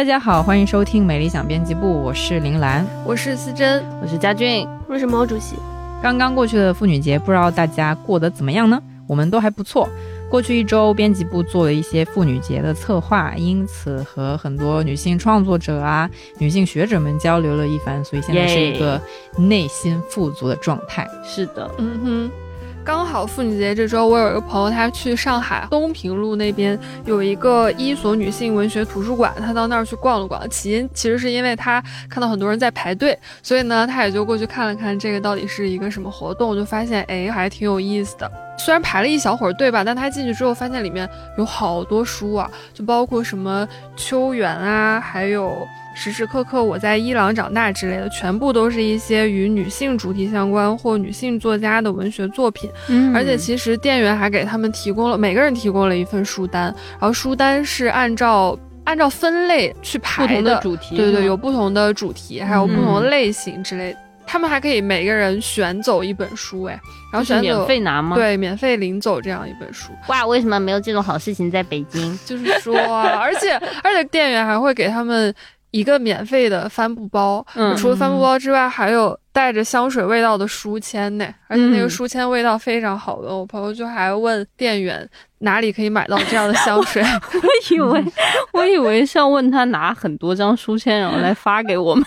大家好，欢迎收听美理想编辑部，我是林兰，我是思珍，我是佳俊，我是毛主席。刚刚过去的妇女节，不知道大家过得怎么样呢？我们都还不错。过去一周，编辑部做了一些妇女节的策划，因此和很多女性创作者啊、女性学者们交流了一番，所以现在是一个内心富足的状态。是的，嗯哼。刚好妇女节这周，我有一个朋友，他去上海东平路那边有一个伊索女性文学图书馆，他到那儿去逛了逛。起因其实是因为他看到很多人在排队，所以呢，他也就过去看了看这个到底是一个什么活动，就发现哎，还挺有意思的。虽然排了一小会儿队吧，但他进去之后发现里面有好多书啊，就包括什么秋园啊，还有。时时刻刻我在伊朗长大之类的，全部都是一些与女性主题相关或女性作家的文学作品。嗯，而且其实店员还给他们提供了每个人提供了一份书单，然后书单是按照按照分类去排的主题，对对，有不同的主题，还有不同的类型之类的。他们还可以每个人选走一本书，哎，然后选免费拿吗？对，免费领走这样一本书。哇，为什么没有这种好事情在北京？就是说，而且而且店员还会给他们。一个免费的帆布包，嗯除了帆布包之外，还有带着香水味道的书签呢，而且那个书签味道非常好的。我朋友就还问店员哪里可以买到这样的香水，我以为我以为是要问他拿很多张书签然后来发给我们。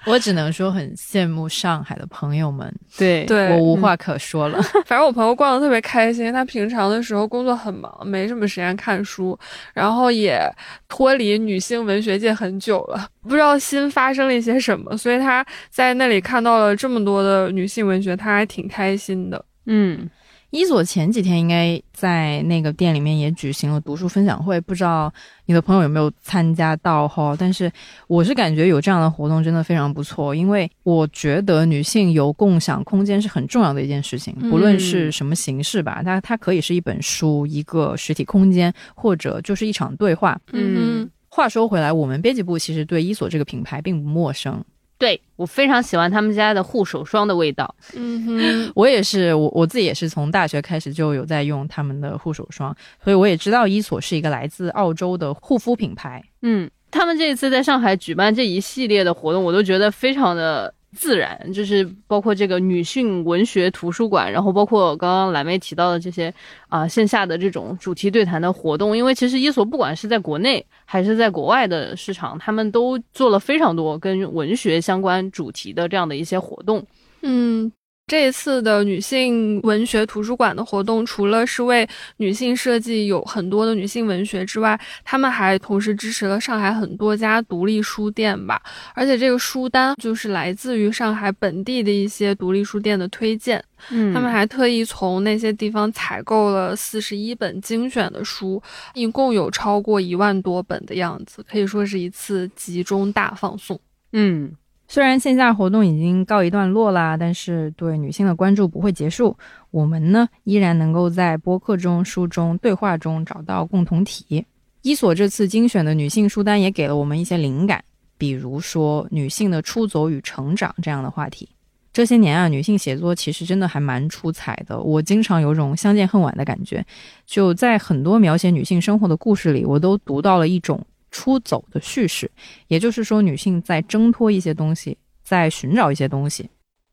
我只能说很羡慕上海的朋友们，对对我无话可说了。反正我朋友逛的特别开心，他平常的时候工作很忙，没什么时间看书，然后也脱离女性文学界很久了，不知道新发生了一些什么，所以他在那里看到了这么多的女性文学，他还挺开心的。嗯。伊索前几天应该在那个店里面也举行了读书分享会，不知道你的朋友有没有参加到哈？但是我是感觉有这样的活动真的非常不错，因为我觉得女性有共享空间是很重要的一件事情，不论是什么形式吧，它它可以是一本书、一个实体空间，或者就是一场对话。嗯，话说回来，我们编辑部其实对伊索这个品牌并不陌生。对我非常喜欢他们家的护手霜的味道。嗯哼，我也是，我我自己也是从大学开始就有在用他们的护手霜，所以我也知道伊索是一个来自澳洲的护肤品牌。嗯，他们这一次在上海举办这一系列的活动，我都觉得非常的。自然就是包括这个女性文学图书馆，然后包括刚刚蓝莓提到的这些啊线下的这种主题对谈的活动，因为其实伊索不管是在国内还是在国外的市场，他们都做了非常多跟文学相关主题的这样的一些活动，嗯。这一次的女性文学图书馆的活动，除了是为女性设计有很多的女性文学之外，他们还同时支持了上海很多家独立书店吧。而且这个书单就是来自于上海本地的一些独立书店的推荐。嗯，他们还特意从那些地方采购了四十一本精选的书，一共有超过一万多本的样子，可以说是一次集中大放送。嗯。虽然线下活动已经告一段落啦，但是对女性的关注不会结束。我们呢，依然能够在播客中、书中、对话中找到共同体。伊索这次精选的女性书单也给了我们一些灵感，比如说女性的出走与成长这样的话题。这些年啊，女性写作其实真的还蛮出彩的，我经常有种相见恨晚的感觉。就在很多描写女性生活的故事里，我都读到了一种。出走的叙事，也就是说，女性在挣脱一些东西，在寻找一些东西。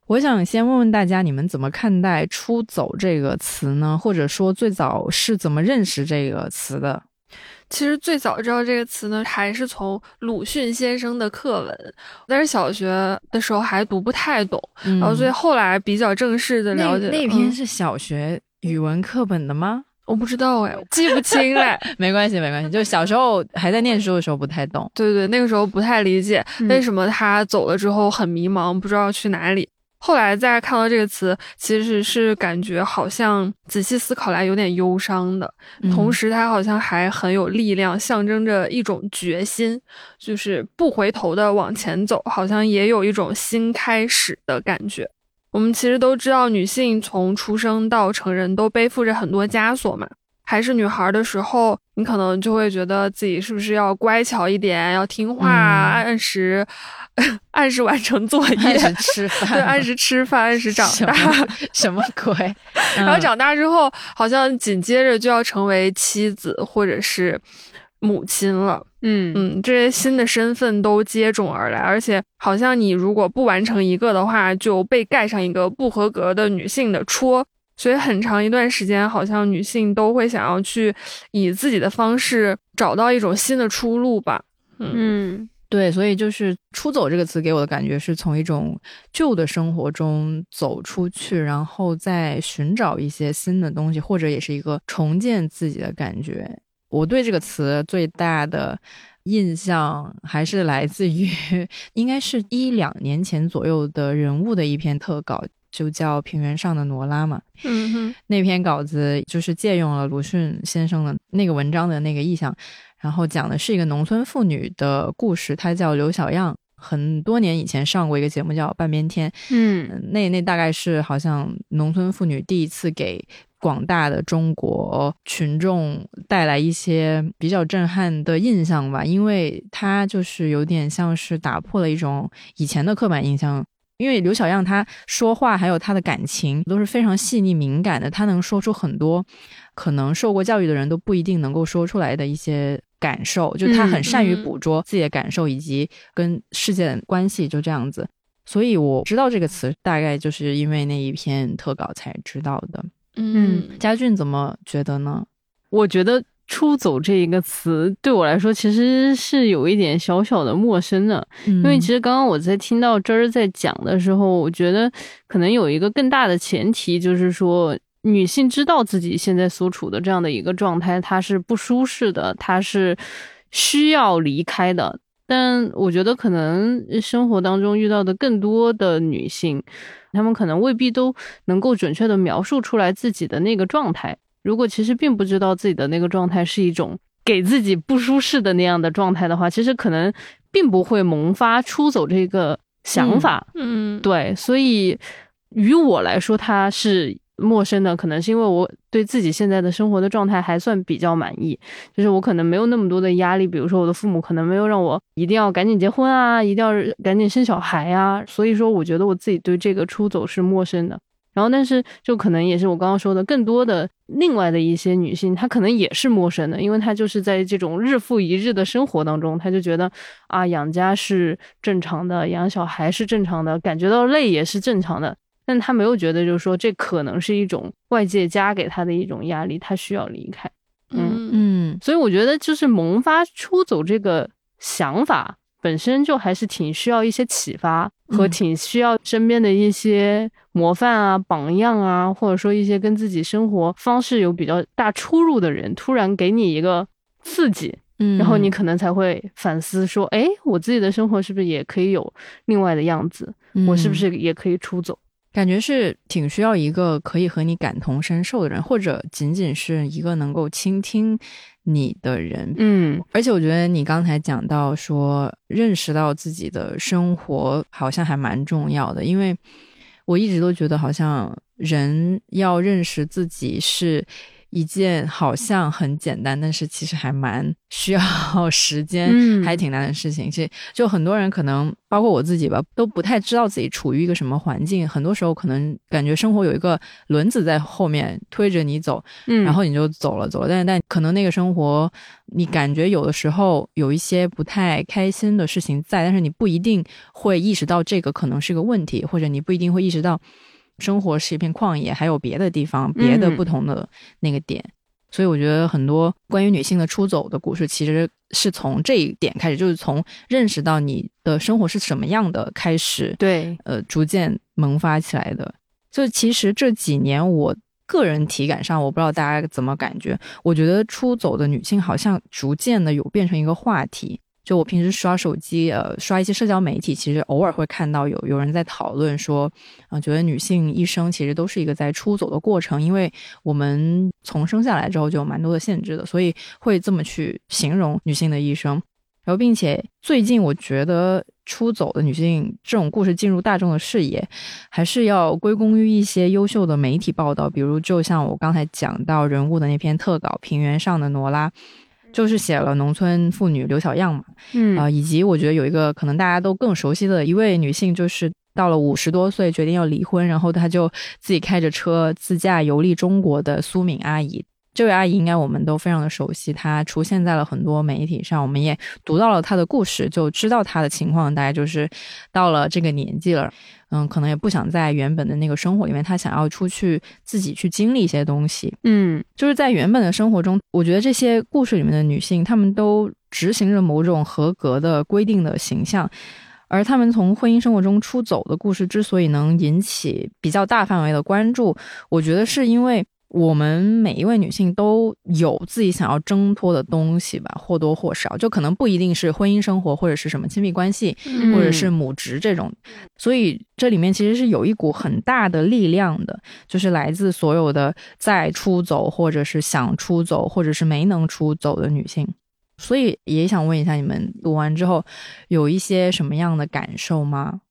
我想先问问大家，你们怎么看待“出走”这个词呢？或者说，最早是怎么认识这个词的？其实最早知道这个词呢，还是从鲁迅先生的课文，但是小学的时候还读不太懂，然后所以后来比较正式的了解。那篇是小学语文课本的吗？我不知道哎，记不清嘞。没关系，没关系，就是小时候还在念书的时候不太懂。对对，那个时候不太理解为什么他走了之后很迷茫，不知道去哪里。后来再看到这个词，其实是感觉好像仔细思考来有点忧伤的，同时它好像还很有力量，象征着一种决心，就是不回头的往前走，好像也有一种新开始的感觉。我们其实都知道，女性从出生到成人都背负着很多枷锁嘛。还是女孩的时候，你可能就会觉得自己是不是要乖巧一点，要听话，按时 按时完成作业，按时 吃饭，对，按时吃饭，按时长大，什么鬼？然后长大之后，好像紧接着就要成为妻子，或者是母亲了。嗯嗯，这些新的身份都接踵而来，而且好像你如果不完成一个的话，就被盖上一个不合格的女性的戳。所以很长一段时间，好像女性都会想要去以自己的方式找到一种新的出路吧。嗯嗯对，所以就是“出走”这个词给我的感觉是从一种旧的生活中走出去，然后再寻找一些新的东西，或者也是一个重建自己的感觉。我对这个词最大的印象还是来自于，应该是一两年前左右的人物的一篇特稿，就叫《平原上的罗拉》嘛。嗯哼，那篇稿子就是借用了鲁迅先生的那个文章的那个意象，然后讲的是一个农村妇女的故事，她叫刘小样。很多年以前上过一个节目叫《半边天》，嗯嗯那那大概是好像农村妇女第一次给广大的中国群众带来一些比较震撼的印象吧，因为它就是有点像是打破了一种以前的刻板印象。因为刘小样她说话还有她的感情都是非常细腻敏感的，她能说出很多可能受过教育的人都不一定能够说出来的一些感受，就她很善于嗯捕捉自己的感受以及跟世界的关系，就这样子。所以我知道这个词，大概就是因为那一篇特稿才知道的。嗯家俊怎么觉得呢？我觉得“出走”这一个词对我来说其实是有一点小小的陌生的，因因为其实刚刚我在听到真儿在讲的时候，我觉得可能有一个更大的前提，就是说女性知道自己现在所处的这样的一个状态，她是不舒适的，她是需要离开的。但我觉得可能生活当中遇到的更多的女性，她们可能未必都能够准确的描述出来自己的那个状态。如果其实并不知道自己的那个状态是一种给自己不舒适的那样的状态的话，其实可能并不会萌发出走这个想法。嗯，对，所以于我来说，它是陌生的，可能是因为我对自己现在的生活的状态还算比较满意，就是我可能没有那么多的压力，比如说我的父母可能没有让我一定要赶紧结婚啊，一定要赶紧生小孩啊，所以说我觉得我自己对这个出走是陌生的。然后，但是就可能也是我刚刚说的，更多的另外的一些女性，她可能也是陌生的，因为她就是在这种日复一日的生活当中，她就觉得啊，养家是正常的，养小孩是正常的，感觉到累也是正常的，但她没有觉得就是说这可能是一种外界加给她的一种压力，她需要离开。嗯嗯。所以我觉得就是萌发出走这个想法本身就还是挺需要一些启发和嗯挺需要身边的一些模范啊、榜样啊，或者说一些跟自己生活方式有比较大出入的人，突然给你一个刺激，嗯，然后你可能才会反思说，哎，我自己的生活是不是也可以有另外的样子？我是不嗯是也可以出走？感觉是挺需要一个可以和你感同身受的人，或者仅仅是一个能够倾听你的人。嗯而且我觉得你刚才讲到说，认识到自己的生活好像还蛮重要的，因为我一直都觉得好像人要认识自己是一件好像很简单，但是其实还蛮需要 时间，嗯。还挺难的事情。其实就很多人可能包括我自己吧，都不太知道自己处于一个什么环境，很多时候可能感觉生活有一个轮子在后面推着你走，嗯，然后你就走了走了，但但可能那个生活，你感觉有的时候有一些不太开心的事情在，但是你不一定会意识到这个可能是个问题，或者你不一定会意识到生活是一片旷野，还有别的地方、别的嗯不同的那个点。所以我觉得很多关于女性的出走的故事，其实是从这一点开始，就是从认识到你的生活是什么样的开始，对，呃逐渐萌发起来的。就其实这几年我个人体感上，我不知道大家怎么感觉，我觉得出走的女性好像逐渐的有变成一个话题。就我平时刷手机，呃，刷一些社交媒体，其实偶尔会看到有有人在讨论说，啊、觉得女性一生其实都是一个在出走的过程，因为我们从生下来之后就有蛮多的限制的，所以会这么去形容女性的一生。然后，并且最近我觉得出走的女性这种故事进入大众的视野，还是要归功于一些优秀的媒体报道，比如就像我刚才讲到人物的那篇特稿《平原上的罗拉》，就是写了农村妇女刘小样嘛，嗯啊、以及我觉得有一个可能大家都更熟悉的一位女性，就是到了五十多岁决定要离婚，然后她就自己开着车自驾游历中国的苏敏阿姨。这位阿姨应该我们都非常的熟悉，她出现在了很多媒体上，我们也读到了她的故事，就知道她的情况大概就是到了这个年纪了，嗯，可能也不想在原本的那个生活里面，她想要出去自己去经历一些东西。嗯，就是在原本的生活中，我觉得这些故事里面的女性，她们都执行着某种合格的规定的形象。而她们从婚姻生活中出走的故事之所以能引起比较大范围的关注，我觉得是因为我们每一位女性都有自己想要挣脱的东西吧，或多或少，就可能不一定是婚姻生活或者是什么亲密关系，嗯或者是母职这种，所以这里面其实是有一股很大的力量的，就是来自所有的在出走或者是想出走或者是没能出走的女性。所以也想问一下，你们读完之后有一些什么样的感受吗？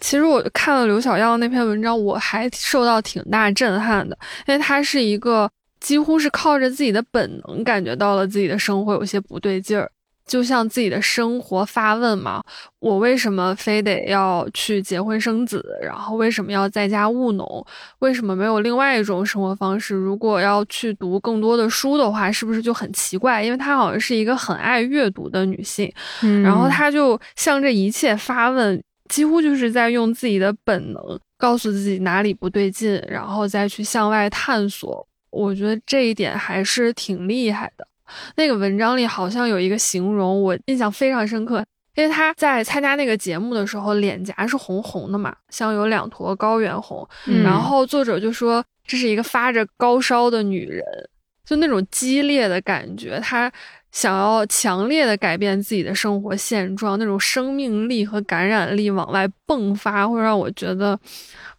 其实我看了刘小耀那篇文章，我还受到挺大震撼的，因为他是一个几乎是靠着自己的本能感觉到了自己的生活有些不对劲儿，就像自己的生活发问嘛：我为什么非得要去结婚生子？然后为什么要在家务农？为什么没有另外一种生活方式？如果要去读更多的书的话，是不是就很奇怪？因为她好像是一个很爱阅读的女性，嗯然后她就向这一切发问。几乎就是在用自己的本能告诉自己哪里不对劲，然后再去向外探索。我觉得这一点还是挺厉害的。那个文章里好像有一个形容，我印象非常深刻，因为他在参加那个节目的时候，脸颊是红红的嘛，像有两坨高原红。嗯然后作者就说这是一个发着高烧的女人，就那种激烈的感觉，她想要强烈的改变自己的生活现状，那种生命力和感染力往外迸发，会让我觉得，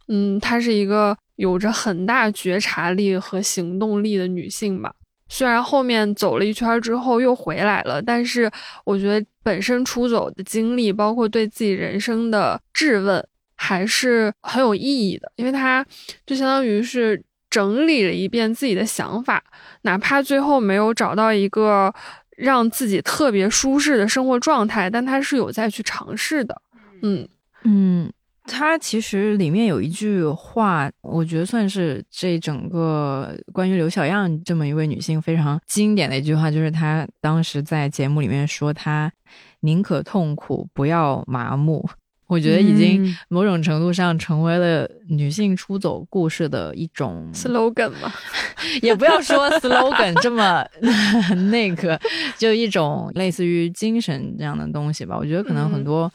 嗯，她是一个有着很大觉察力和行动力的女性吧。虽然后面走了一圈之后又回来了，但是我觉得本身出走的经历，包括对自己人生的质问，还是很有意义的，因为她就相当于是整理了一遍自己的想法，哪怕最后没有找到一个让自己特别舒适的生活状态，但他是有在去尝试的。嗯嗯，他其实里面有一句话，我觉得算是这整个关于刘小样这么一位女性非常经典的一句话，就是她当时在节目里面说，她宁可痛苦，不要麻木。我觉得已经嗯某种程度上成为了女性出走故事的一种，slogan 嘛，也不要说 slogan 这么 那个，就一种类似于精神这样的东西吧。我觉得可能很多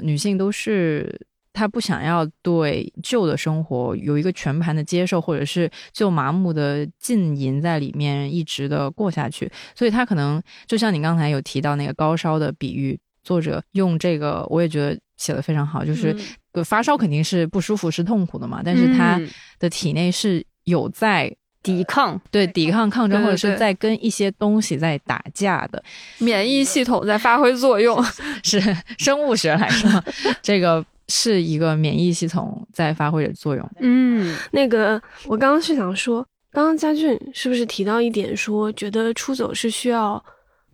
女性都是她不想要对旧的生活有一个全盘的接受，或者是就麻木的浸淫在里面，一直的过下去。所以她可能就像你刚才有提到那个高烧的比喻，作者用这个我也觉得写的非常好，就是发烧肯定是不舒服、是痛苦的嘛，但是她嗯的体内是有在抵抗，对抵抗抗争，或者是在跟一些东西在打架的，免疫系统在发挥作用。是生物学来说，这个是一个免疫系统在发挥着作用。嗯那个，我刚刚是想说，刚刚佳俊是不是提到一点说，觉得出走是需要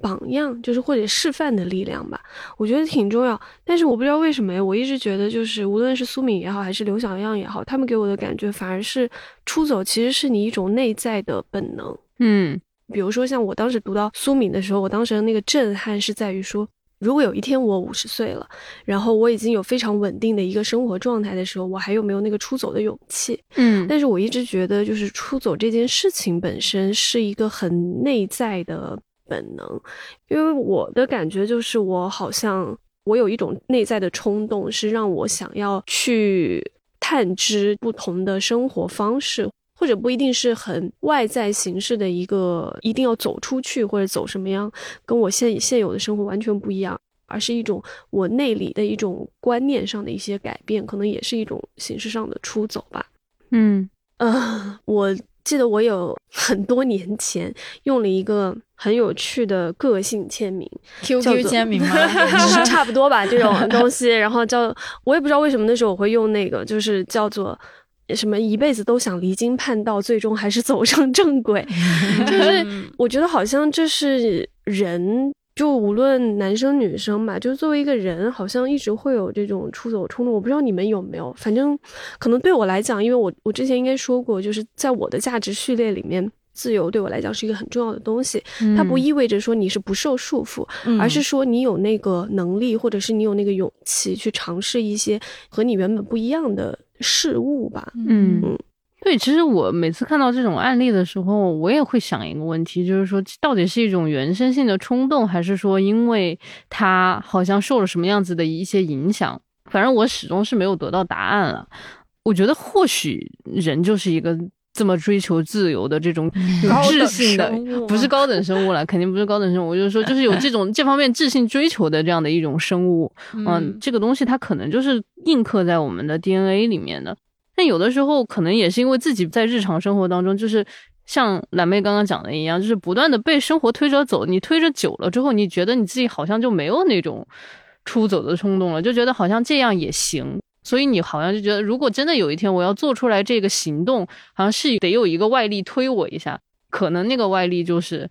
榜样，就是或者示范的力量吧？我觉得挺重要，但是我不知道为什么呀，我一直觉得就是无论是苏敏也好，还是刘小样也好，他们给我的感觉反而是出走其实是你一种内在的本能。嗯比如说，像我当时读到苏敏的时候，我当时的那个震撼是在于说，如果有一天我五十岁了，然后我已经有非常稳定的一个生活状态的时候，我还有没有那个出走的勇气？嗯但是我一直觉得，就是出走这件事情本身是一个很内在的本能，因为我的感觉就是，我好像我有一种内在的冲动，是让我想要去探知不同的生活方式。或者不一定是很外在形式的一个，一定要走出去或者走什么样，跟我现现有的生活完全不一样，而是一种我内里的一种观念上的一些改变，可能也是一种形式上的出走吧。嗯呃，我记得我有很多年前用了一个很有趣的个性签名，QQ 签名吗？就是 差不多吧这种东西，然后叫我也不知道为什么那时候我会用那个，就是叫做。什么一辈子都想离经叛道，最终还是走上正轨，就是我觉得好像这是人，就无论男生女生吧，就作为一个人，好像一直会有这种出走冲动。我不知道你们有没有，反正可能对我来讲，因为我我之前应该说过，就是在我的价值序列里面，自由对我来讲是一个很重要的东西。嗯它不意味着说你是不受束缚，嗯而是说你有那个能力，或者是你有那个勇气去尝试一些和你原本不一样的事物吧。嗯嗯，对，其实我每次看到这种案例的时候，我也会想一个问题，就是说，到底是一种原生性的冲动，还是说因为他好像受了什么样子的一些影响？反正我始终是没有得到答案了。我觉得或许人就是一个这么追求自由的这种有智性的，不是高等生物了，肯定不是高等生物。我就是说，就是有这种 这方面智性追求的这样的一种生物。嗯，这个东西它可能就是印刻在我们的 DNA 里面的。但有的时候可能也是因为自己在日常生活当中，就是像蓝妹刚刚讲的一样，就是不断的被生活推着走。你推着久了之后，你觉得你自己好像就没有那种出走的冲动了，就觉得好像这样也行。所以你好像就觉得，如果真的有一天我要做出来这个行动，好像是得有一个外力推我一下，可能那个外力就是。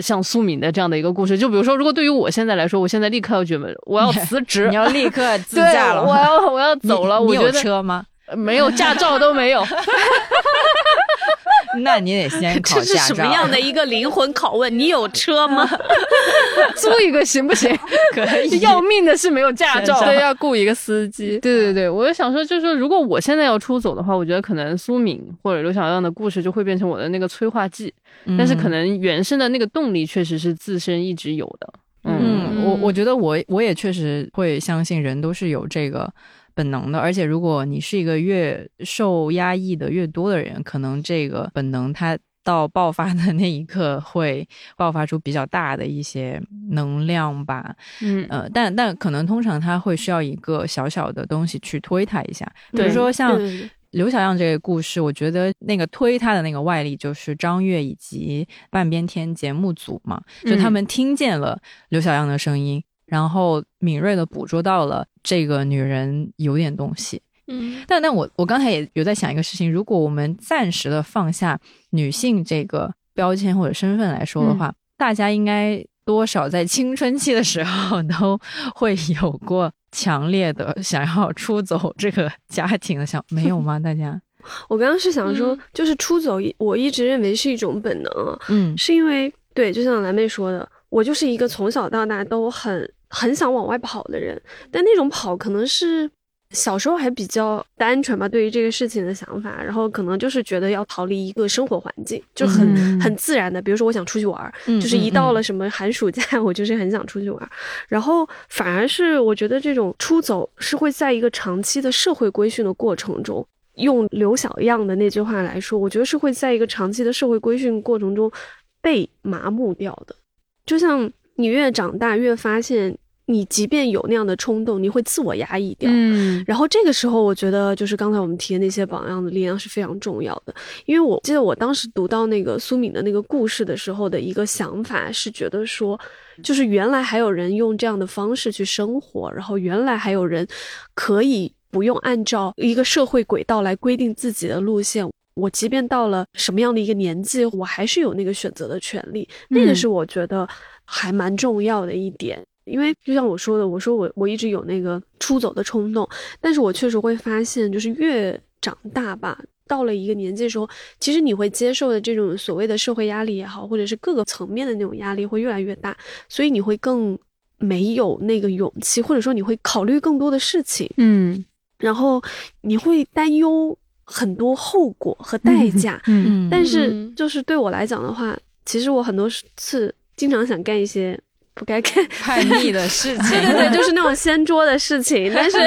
像苏敏的这样的一个故事，就比如说，如果对于我现在来说，我现在立刻要决门，我要辞职，你要立刻 自对，驾了，我要我要走了。你你有我觉得车吗？没有驾照都没有，那你得先考这是驾照。什么样的一个灵魂拷问？你有车吗？租一个行不行？可以要命的是没有驾照。所以，要雇一个司机。对对对，我就想说，就是说，如果我现在要出走的话，我觉得可能苏敏或者刘小样的故事就会变成我的那个催化剂，但是可能原生的那个动力确实是自身一直有的。嗯嗯，我我觉得我我也确实会相信人都是有这个本能的，而且如果你是一个越受压抑的越多的人，可能这个本能它到爆发的那一刻会爆发出比较大的一些能量吧。嗯。呃，但但可能通常它会需要一个小小的东西去推它一下，比如说像刘小样这个故事，我觉得那个推他的那个外力就是张悦以及半边天节目组嘛，就他们听见了刘小样的声音，然后敏锐的捕捉到了这个女人有点东西。嗯但但我我刚才也有在想一个事情，如果我们暂时的放下女性这个标签或者身份来说的话，大家应该多少在青春期的时候都会有过强烈的想要出走这个家庭的想，没有吗？大家？我刚刚是想说嗯，就是出走，我一直认为是一种本能啊，嗯是因为对，就像蓝妹说的，我就是一个从小到大都很很想往外跑的人，但那种跑可能是小时候还比较单纯吧，对于这个事情的想法，然后可能就是觉得要逃离一个生活环境，就很、嗯很自然的，比如说我想出去玩就是一到嗯了什么寒暑假，我就是很想出去玩儿，然后反而是我觉得这种出走是会在一个长期的社会规训的过程中。用刘小样的那句话来说，我觉得是会在一个长期的社会规训过程中被麻木掉的。就像你越长大，越发现你即便有那样的冲动，你会自我压抑掉。嗯然后这个时候，我觉得就是刚才我们提的那些榜样的力量是非常重要的。因为我记得我当时读到那个苏敏的那个故事的时候的一个想法是觉得说，就是原来还有人用这样的方式去生活，然后原来还有人可以不用按照一个社会轨道来规定自己的路线。我即便到了什么样的一个年纪，我还是有那个选择的权利。那个嗯是我觉得还蛮重要的一点。因为就像我说的，我说我我一直有那个出走的冲动，但是我确实会发现，就是越长大吧，到了一个年纪的时候，其实你会接受的这种所谓的社会压力也好，或者是各个层面的那种压力会越来越大，所以你会更没有那个勇气，或者说你会考虑更多的事情，嗯然后你会担忧很多后果和代价。嗯嗯但是嗯。就是对我来讲的话，其实我很多次经常想干一些不该干。叛逆的事情，对对对，就是那种掀桌的事情，但是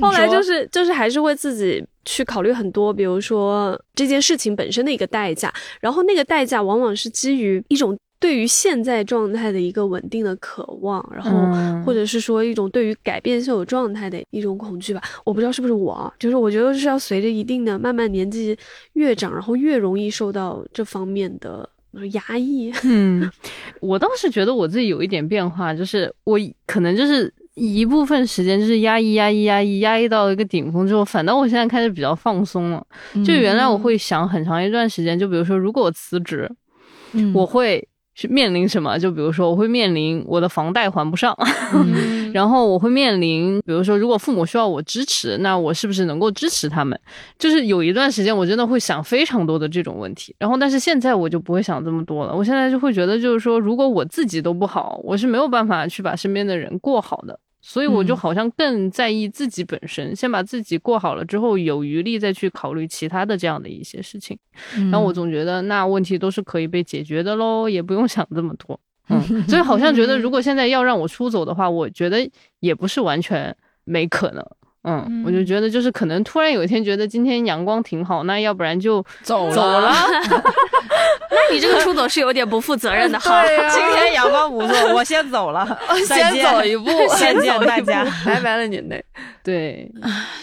后来就是就是还是会自己去考虑很多，比如说这件事情本身的一个代价，然后那个代价往往是基于一种对于现在状态的一个稳定的渴望，然后嗯或者是说一种对于改变现有状态的一种恐惧吧。我不知道是不是我啊，就是我觉得是要随着一定的慢慢年纪越长，然后越容易受到这方面的呃压抑。嗯，我倒是觉得我自己有一点变化，就是我可能就是一部分时间就是压抑、压抑、压抑，压抑到了一个顶峰之后，反倒我现在开始比较放松了。就原来我会想很长一段时间，就比如说，如果我辞职，嗯我会是面临什么？就比如说，我会面临我的房贷还不上，嗯 然后我会面临，比如说，如果父母需要我支持，那我是不是能够支持他们？就是有一段时间，我真的会想非常多的这种问题。然后，但是现在我就不会想这么多了。我现在就会觉得，就是说，如果我自己都不好，我是没有办法去把身边的人过好的。所以我就嗯好像更在意自己本身，先把自己过好了之后，有余力再去考虑其他的这样的一些事情。嗯然后我总觉得那问题都是可以被解决的喽，也不用想这么多。嗯，所以好像觉得如果现在要让我出走的话，我觉得也不是完全没可能。嗯，我就觉得就是可能突然有一天觉得今天阳光挺好，那要不然就走走了。那你这个出走是有点不负责任的哈。对呀、今天阳光不错，我先走了，再先见走一步，先见走一大家步拜拜了您嘞。对，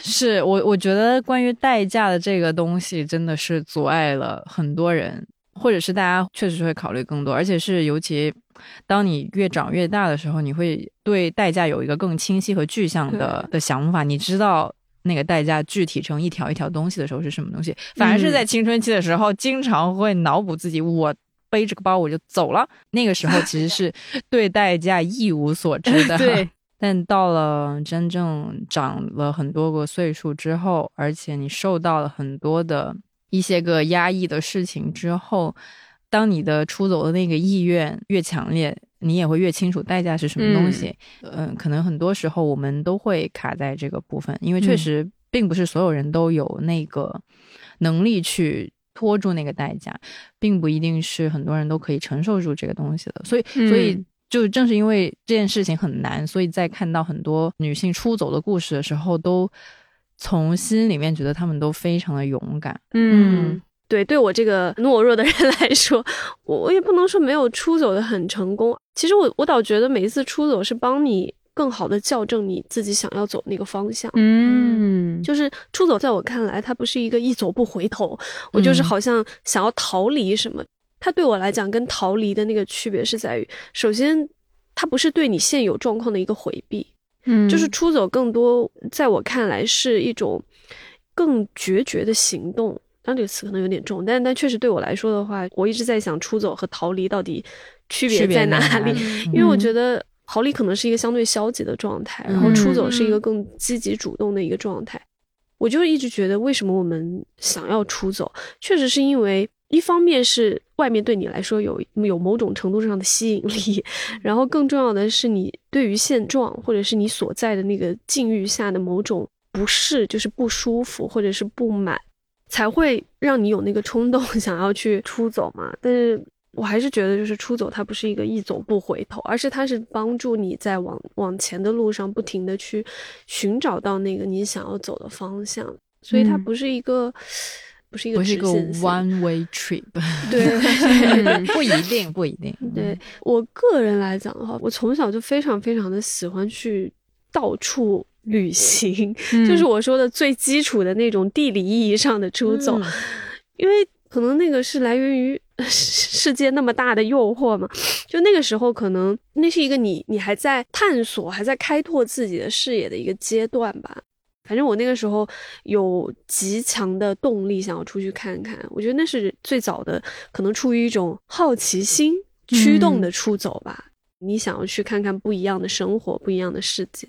是我我觉得关于代驾的这个东西，真的是阻碍了很多人，或者是大家确实会考虑更多，而且是尤其当你越长越大的时候，你会对代价有一个更清晰和具象的的想法，你知道。那个代价具体成一条一条东西的时候是什么东西？反而是在青春期的时候，经常会脑补自己我背着个包我就走了。那个时候其实是 对代价一无所知的。对，但到了真正长了很多个岁数之后，而且你受到了很多的一些个压抑的事情之后，当你的出走的那个意愿越强烈，你也会越清楚代价是什么东西。嗯、可能很多时候我们都会卡在这个部分，因为确实并不是所有人都有那个能力去。拖住那个代价，并不一定是很多人都可以承受住这个东西的，所以，所以嗯就正是因为这件事情很难，所以在看到很多女性出走的故事的时候，都从心里面觉得他们都非常的勇敢。嗯对，对我这个懦弱的人来说，我我也不能说没有出走的很成功。其实我我倒觉得每一次出走是帮你更好的校正你自己想要走那个方向。嗯，就是出走，在我看来，它不是一个一走不回头，我就是嗯好像想要逃离什么。它对我来讲，跟逃离的那个区别是在于，首先，它不是对你现有状况的一个回避，嗯就是出走更多，在我看来是一种更决绝的行动。当然这个词可能有点重，但但确实对我来说的话，我一直在想出走和逃离到底区别在哪里？哪 因为我嗯觉得逃离可能是一个相对消极的状态，然后嗯出走是一个更积极主动的一个状态。我就一直觉得，为什么我们想要出走，确实是因为一方面是外面对你来说有有某种程度上的吸引力，然后更重要的是你对于现状或者是你所在的那个境遇下的某种不适，就是不舒服或者是不满，才会让你有那个冲动 想要去出走嘛。但是我还是觉得，就是出走它不是一个一走不回头，而是它是帮助你在往往前的路上不停的去寻找到那个你想要走的方向，所以它嗯。不是一个、不是一个不是一个 one way trip，对。嗯不一定，不一定。对我个人来讲的话，我从小就非常非常的喜欢去到处旅行，嗯就是我说的最基础的那种地理意义上的出走，嗯因为可能那个是来源于世界那么大的诱惑嘛，就那个时候可能那是一个你你还在探索、还在开拓自己的视野的一个阶段吧。反正我那个时候有极强的动力想要出去看看，我觉得那是最早的，可能出于一种好奇心驱动的出走吧。你想要去看看不一样的生活、不一样的世界，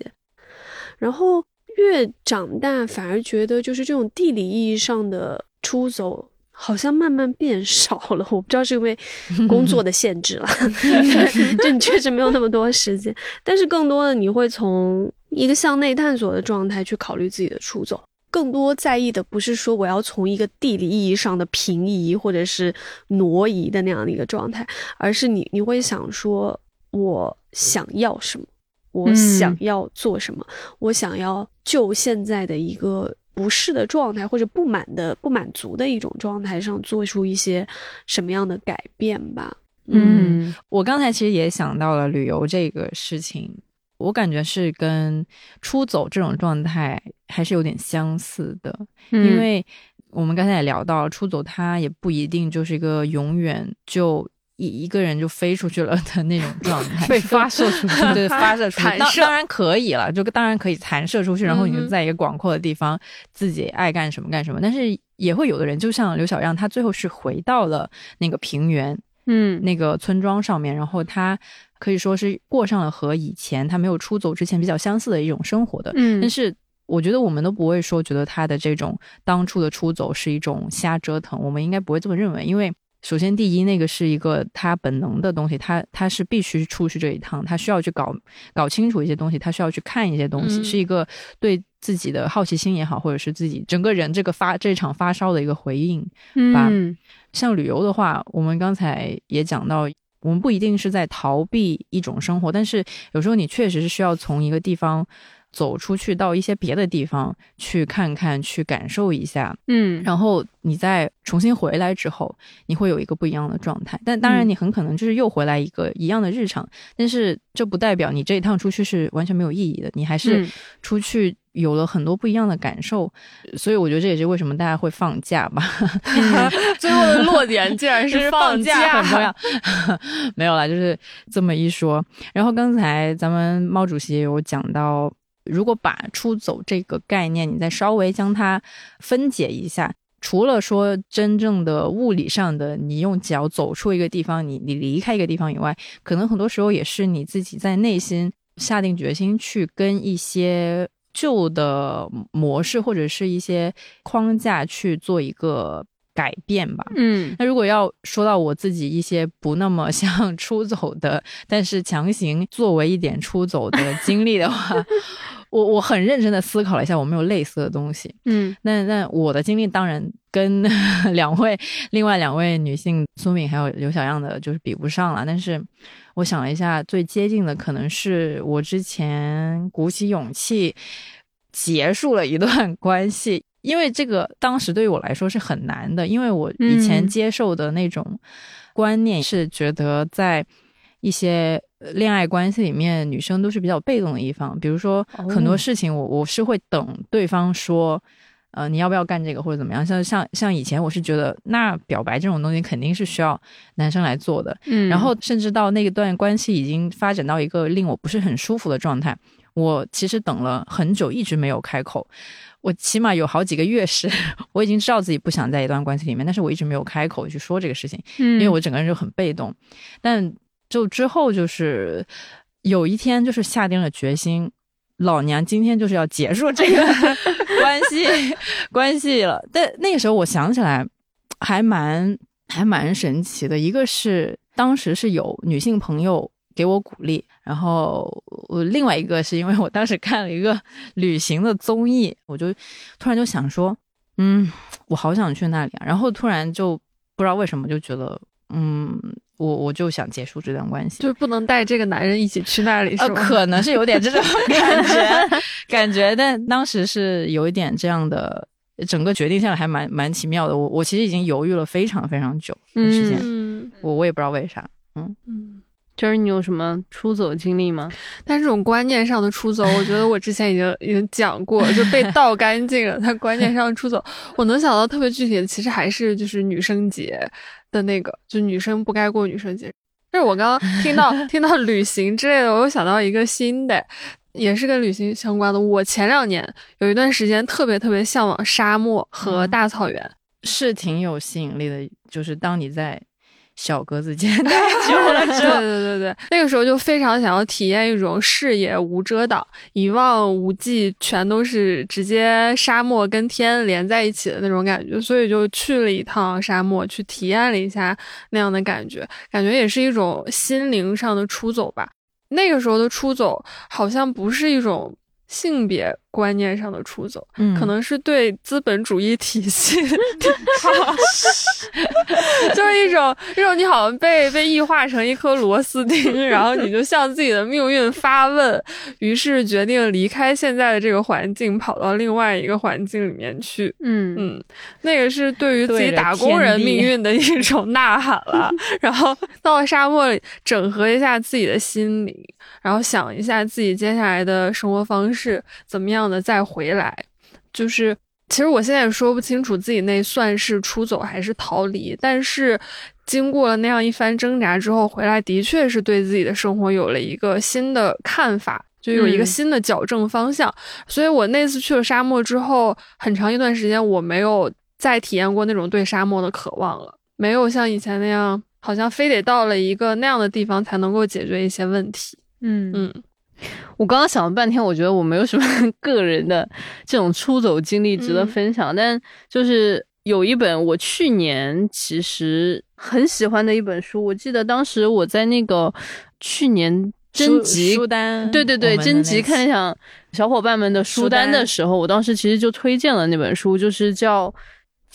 然后越长大反而觉得就是这种地理意义上的出走。好像慢慢变少了，我不知道是因为工作的限制了，就你确实没有那么多时间。但是更多的你会从一个向内探索的状态去考虑自己的出走，更多在意的不是说我要从一个地理意义上的平移或者是挪移的那样的一个状态，而是你你会想说，我想要什么，我想要做什么，我想要就现在的一个。不适的状态或者不满的不满足的一种状态上做出一些什么样的改变吧？嗯我刚才其实也想到了旅游这个事情，我感觉是跟出走这种状态还是有点相似的，嗯。因为我们刚才也聊到了，出走它也不一定就是一个永远就一一个人就飞出去了的那种状态，被发射出去 对，发射出去，弹射当当然可以了，就当然可以弹射出去，然后你就在一个广阔的地方，自己爱干什么干什么。但是也会有的人，就像刘小样，他最后是回到了那个平原，嗯那个村庄上面，然后他可以说是过上了和以前他没有出走之前比较相似的一种生活的。嗯但是我觉得我们都不会说觉得他的这种当初的出走是一种瞎折腾，我们应该不会这么认为，因为。首先，第一，那个是一个他本能的东西，他他是必须出去这一趟，他需要去搞搞清楚一些东西，他需要去看一些东西，嗯是一个对自己的好奇心也好，或者是自己整个人这个发这场发烧的一个回应。吧嗯像旅游的话，我们刚才也讲到，我们不一定是在逃避一种生活，但是有时候你确实是需要从一个地方走出去，到一些别的地方去看看，去感受一下，嗯然后你再重新回来之后，你会有一个不一样的状态。但当然，嗯你很可能就是又回来一个一样的日常，但是这不代表你这一趟出去是完全没有意义的，你还是嗯出去有了很多不一样的感受。所以我觉得这也是为什么大家会放假吧。最后的落点竟然 是放假很重要。没有啦，就是这么一说。然后刚才咱们毛主席有讲到，如果把出走这个概念，你再稍微将它分解一下。除了说真正的物理上的，你用脚走出一个地方，你你离开一个地方以外，可能很多时候也是你自己在内心下定决心去跟一些旧的模式或者是一些框架去做一个改变吧。嗯那如果要说到我自己一些不那么像出走的，但是强行作为一点出走的经历的话，我我很认真的思考了一下，我没有类似的东西。嗯那那我的经历当然跟 两位另外两位女性苏敏还有刘小样的就是比不上了，但是我想了一下，最接近的可能是我之前鼓起勇气结束了一段 关系。因为这个当时对于我来说是很难的，因为我以前嗯接受的那种观念是觉得在一些呃恋爱关系里面，女生都是比较被动的一方。比如说很多哦事情我，我是会等对方说，呃，你要不要干这个或者怎么样？像像像以前我是觉得，那表白这种东西肯定是需要男生来做的。嗯，然后甚至到那段关系已经发展到一个令我不是很舒服的状态，我其实等了很久，一直没有开口。我起码有好几个月是，我已经知道自己不想在一段关系里面，但是我一直没有开口去说这个事情，因因为我整个人就很被动。但就之后就是有一天就是下定了决心，老娘今天就是要结束这个 关系关系了。但那个时候我想起来还蛮还蛮神奇的，一个是当时是有女性朋友给我鼓励，然后我另外一个是因为我当时看了一个旅行的综艺，我就突然就想说，嗯，我好想去那里啊，然后突然就不知道为什么就觉得，嗯，我我就想结束这段关系，就是不能带这个男人一起去那里，呃，是吗？可能是有点这种感觉，感觉，但当时是有一点这样的，整个决定下来还蛮蛮奇妙的。我我其实已经犹豫了非常非常久的时间，嗯我我也不知道为啥。嗯。就是你有什么出走经历吗？但这种观念上的出走，我觉得我之前已经已经讲过，就被 倒干净了。他观念上的出走，我能想到特别具体的，其实还是就是女生节的那个，就女生不该过女生节。但是我刚刚听到 听到旅行之类的，我又想到一个新的，也是跟旅行相关的。我前两年有一段时间特别特别向往沙漠和嗯大草原，是挺有吸引力的，就是当你在小格子间太久了对，对对对，那个时候就非常想要体验一种视野无遮挡、一望无际，全都是直接沙漠跟天连在一起的那种感觉，所以就去了一趟沙漠，去体验了一下那样的感觉，感觉也是一种心灵上的出走吧。那个时候的出走，好像不是一种性别观念上的出走，嗯。可能是对资本主义体系 种这种你好像被被异化成一颗螺丝钉，然后你就向自己的命运发问，于是决定离开现在的这个环境，跑到另外一个环境里面去。嗯嗯，那个是对于自己打工人命运的一种呐喊了。然后到了沙漠里，整合一下自己的心理，然后想一下自己接下来的生活方式怎么样的再回来。就是其实我现在也说不清楚自己那算是出走还是逃离，但是经过了那样一番挣扎之后，回来的确是对自己的生活有了一个新的看法。就有一个嗯新的矫正方向，所以我那次去了沙漠之后，很长一段时间我没有再体验过那种对沙漠的渴望了，没有像以前那样好像非得到了一个那样的地方才能够解决一些问题。嗯嗯，我刚刚想了半天，我觉得我没有什么 个人的这种出走经历值得分享，但就是有一本我去年其实很喜欢的一本书，我记得当时我在那个去年征集书单，对对对，征集看一下小伙伴们的书单的时候，我当时其实就推荐了那本书，就是叫《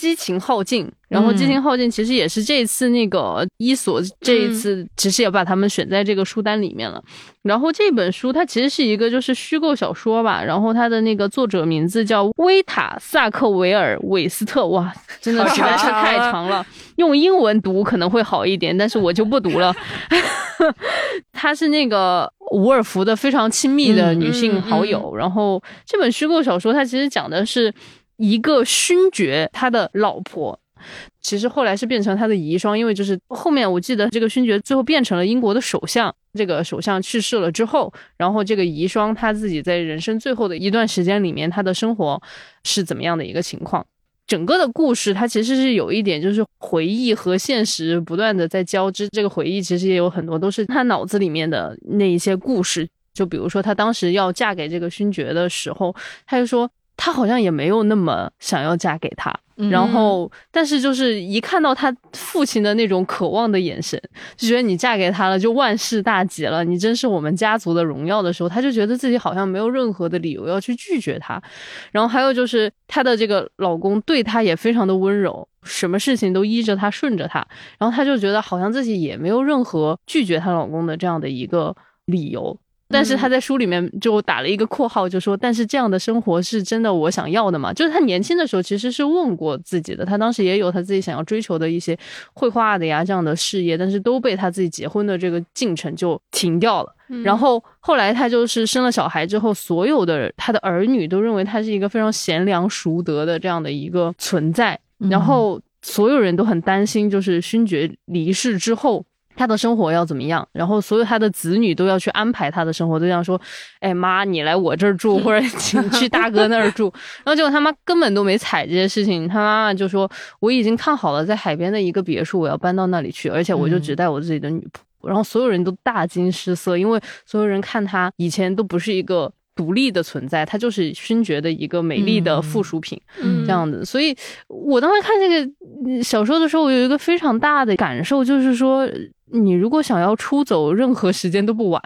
激情耗尽》。然后《激情耗尽》其实也是这次那个伊索这一次其实也把他们选在这个书单里面了。然后这本书它其实是一个就是虚构小说吧，然后它的那个作者名字叫威塔萨克维尔韦斯特，哇，真的实在是太长了，用英文读可能会好一点，但是我就不读了。她是那个伍尔夫的非常亲密的女性好友。然后这本虚构小说，它其实讲的是一个勋爵他的老婆。其实后来是变成他的遗孀，因为就是后面我记得这个勋爵最后变成了英国的首相。这个首相去世了之后，然后这个遗孀他自己在人生最后的一段时间里面，他的生活是怎么样的一个情况？整个的故事它其实是有一点就是回忆和现实不断的在交织。这个回忆其实也有很多都是他脑子里面的那一些故事。就比如说他当时要嫁给这个勋爵的时候，他就说他好像也没有那么想要嫁给他。然后，但是就是一看到他父亲的那种渴望的眼神，就觉得你嫁给他了就万事大吉了，你真是我们家族的荣耀的时候，他就觉得自己好像没有任何的理由要去拒绝他。然后还有就是她的这个老公对她也非常的温柔，什么事情都依着她顺着她，然后她就觉得好像自己也没有任何拒绝她老公的这样的一个理由。但是他在书里面就打了一个括号，就说：“但是这样的生活是真的我想要的吗？”就是他年轻的时候其实是问过自己的，他当时也有他自己想要追求的一些绘画的呀这样的事业，但是都被他自己结婚的这个进程就停掉了。然后后来他就是生了小孩之后，所有的他的儿女都认为他是一个非常贤良淑德的这样的一个存在，然后所有人都很担心，就是勋爵离世之后。他的生活要怎么样？然后所有他的子女都要去安排他的生活，都这样说：“哎妈，你来我这儿住，或者 请去大哥那儿住。”然后结果他妈根本都没睬这些事情。他妈妈就说：“我已经看好了，在海边的一个别墅，我要搬到那里去，而且我就只带我自己的女仆。”然后所有人都大惊失色，因为所有人看他以前都不是一个独立的存在，它就是勋爵的一个美丽的附属品，嗯这样子。所以我当时看这个小说的时候，我有一个非常大的感受，就是说。你如果想要出走，任何时间都不晚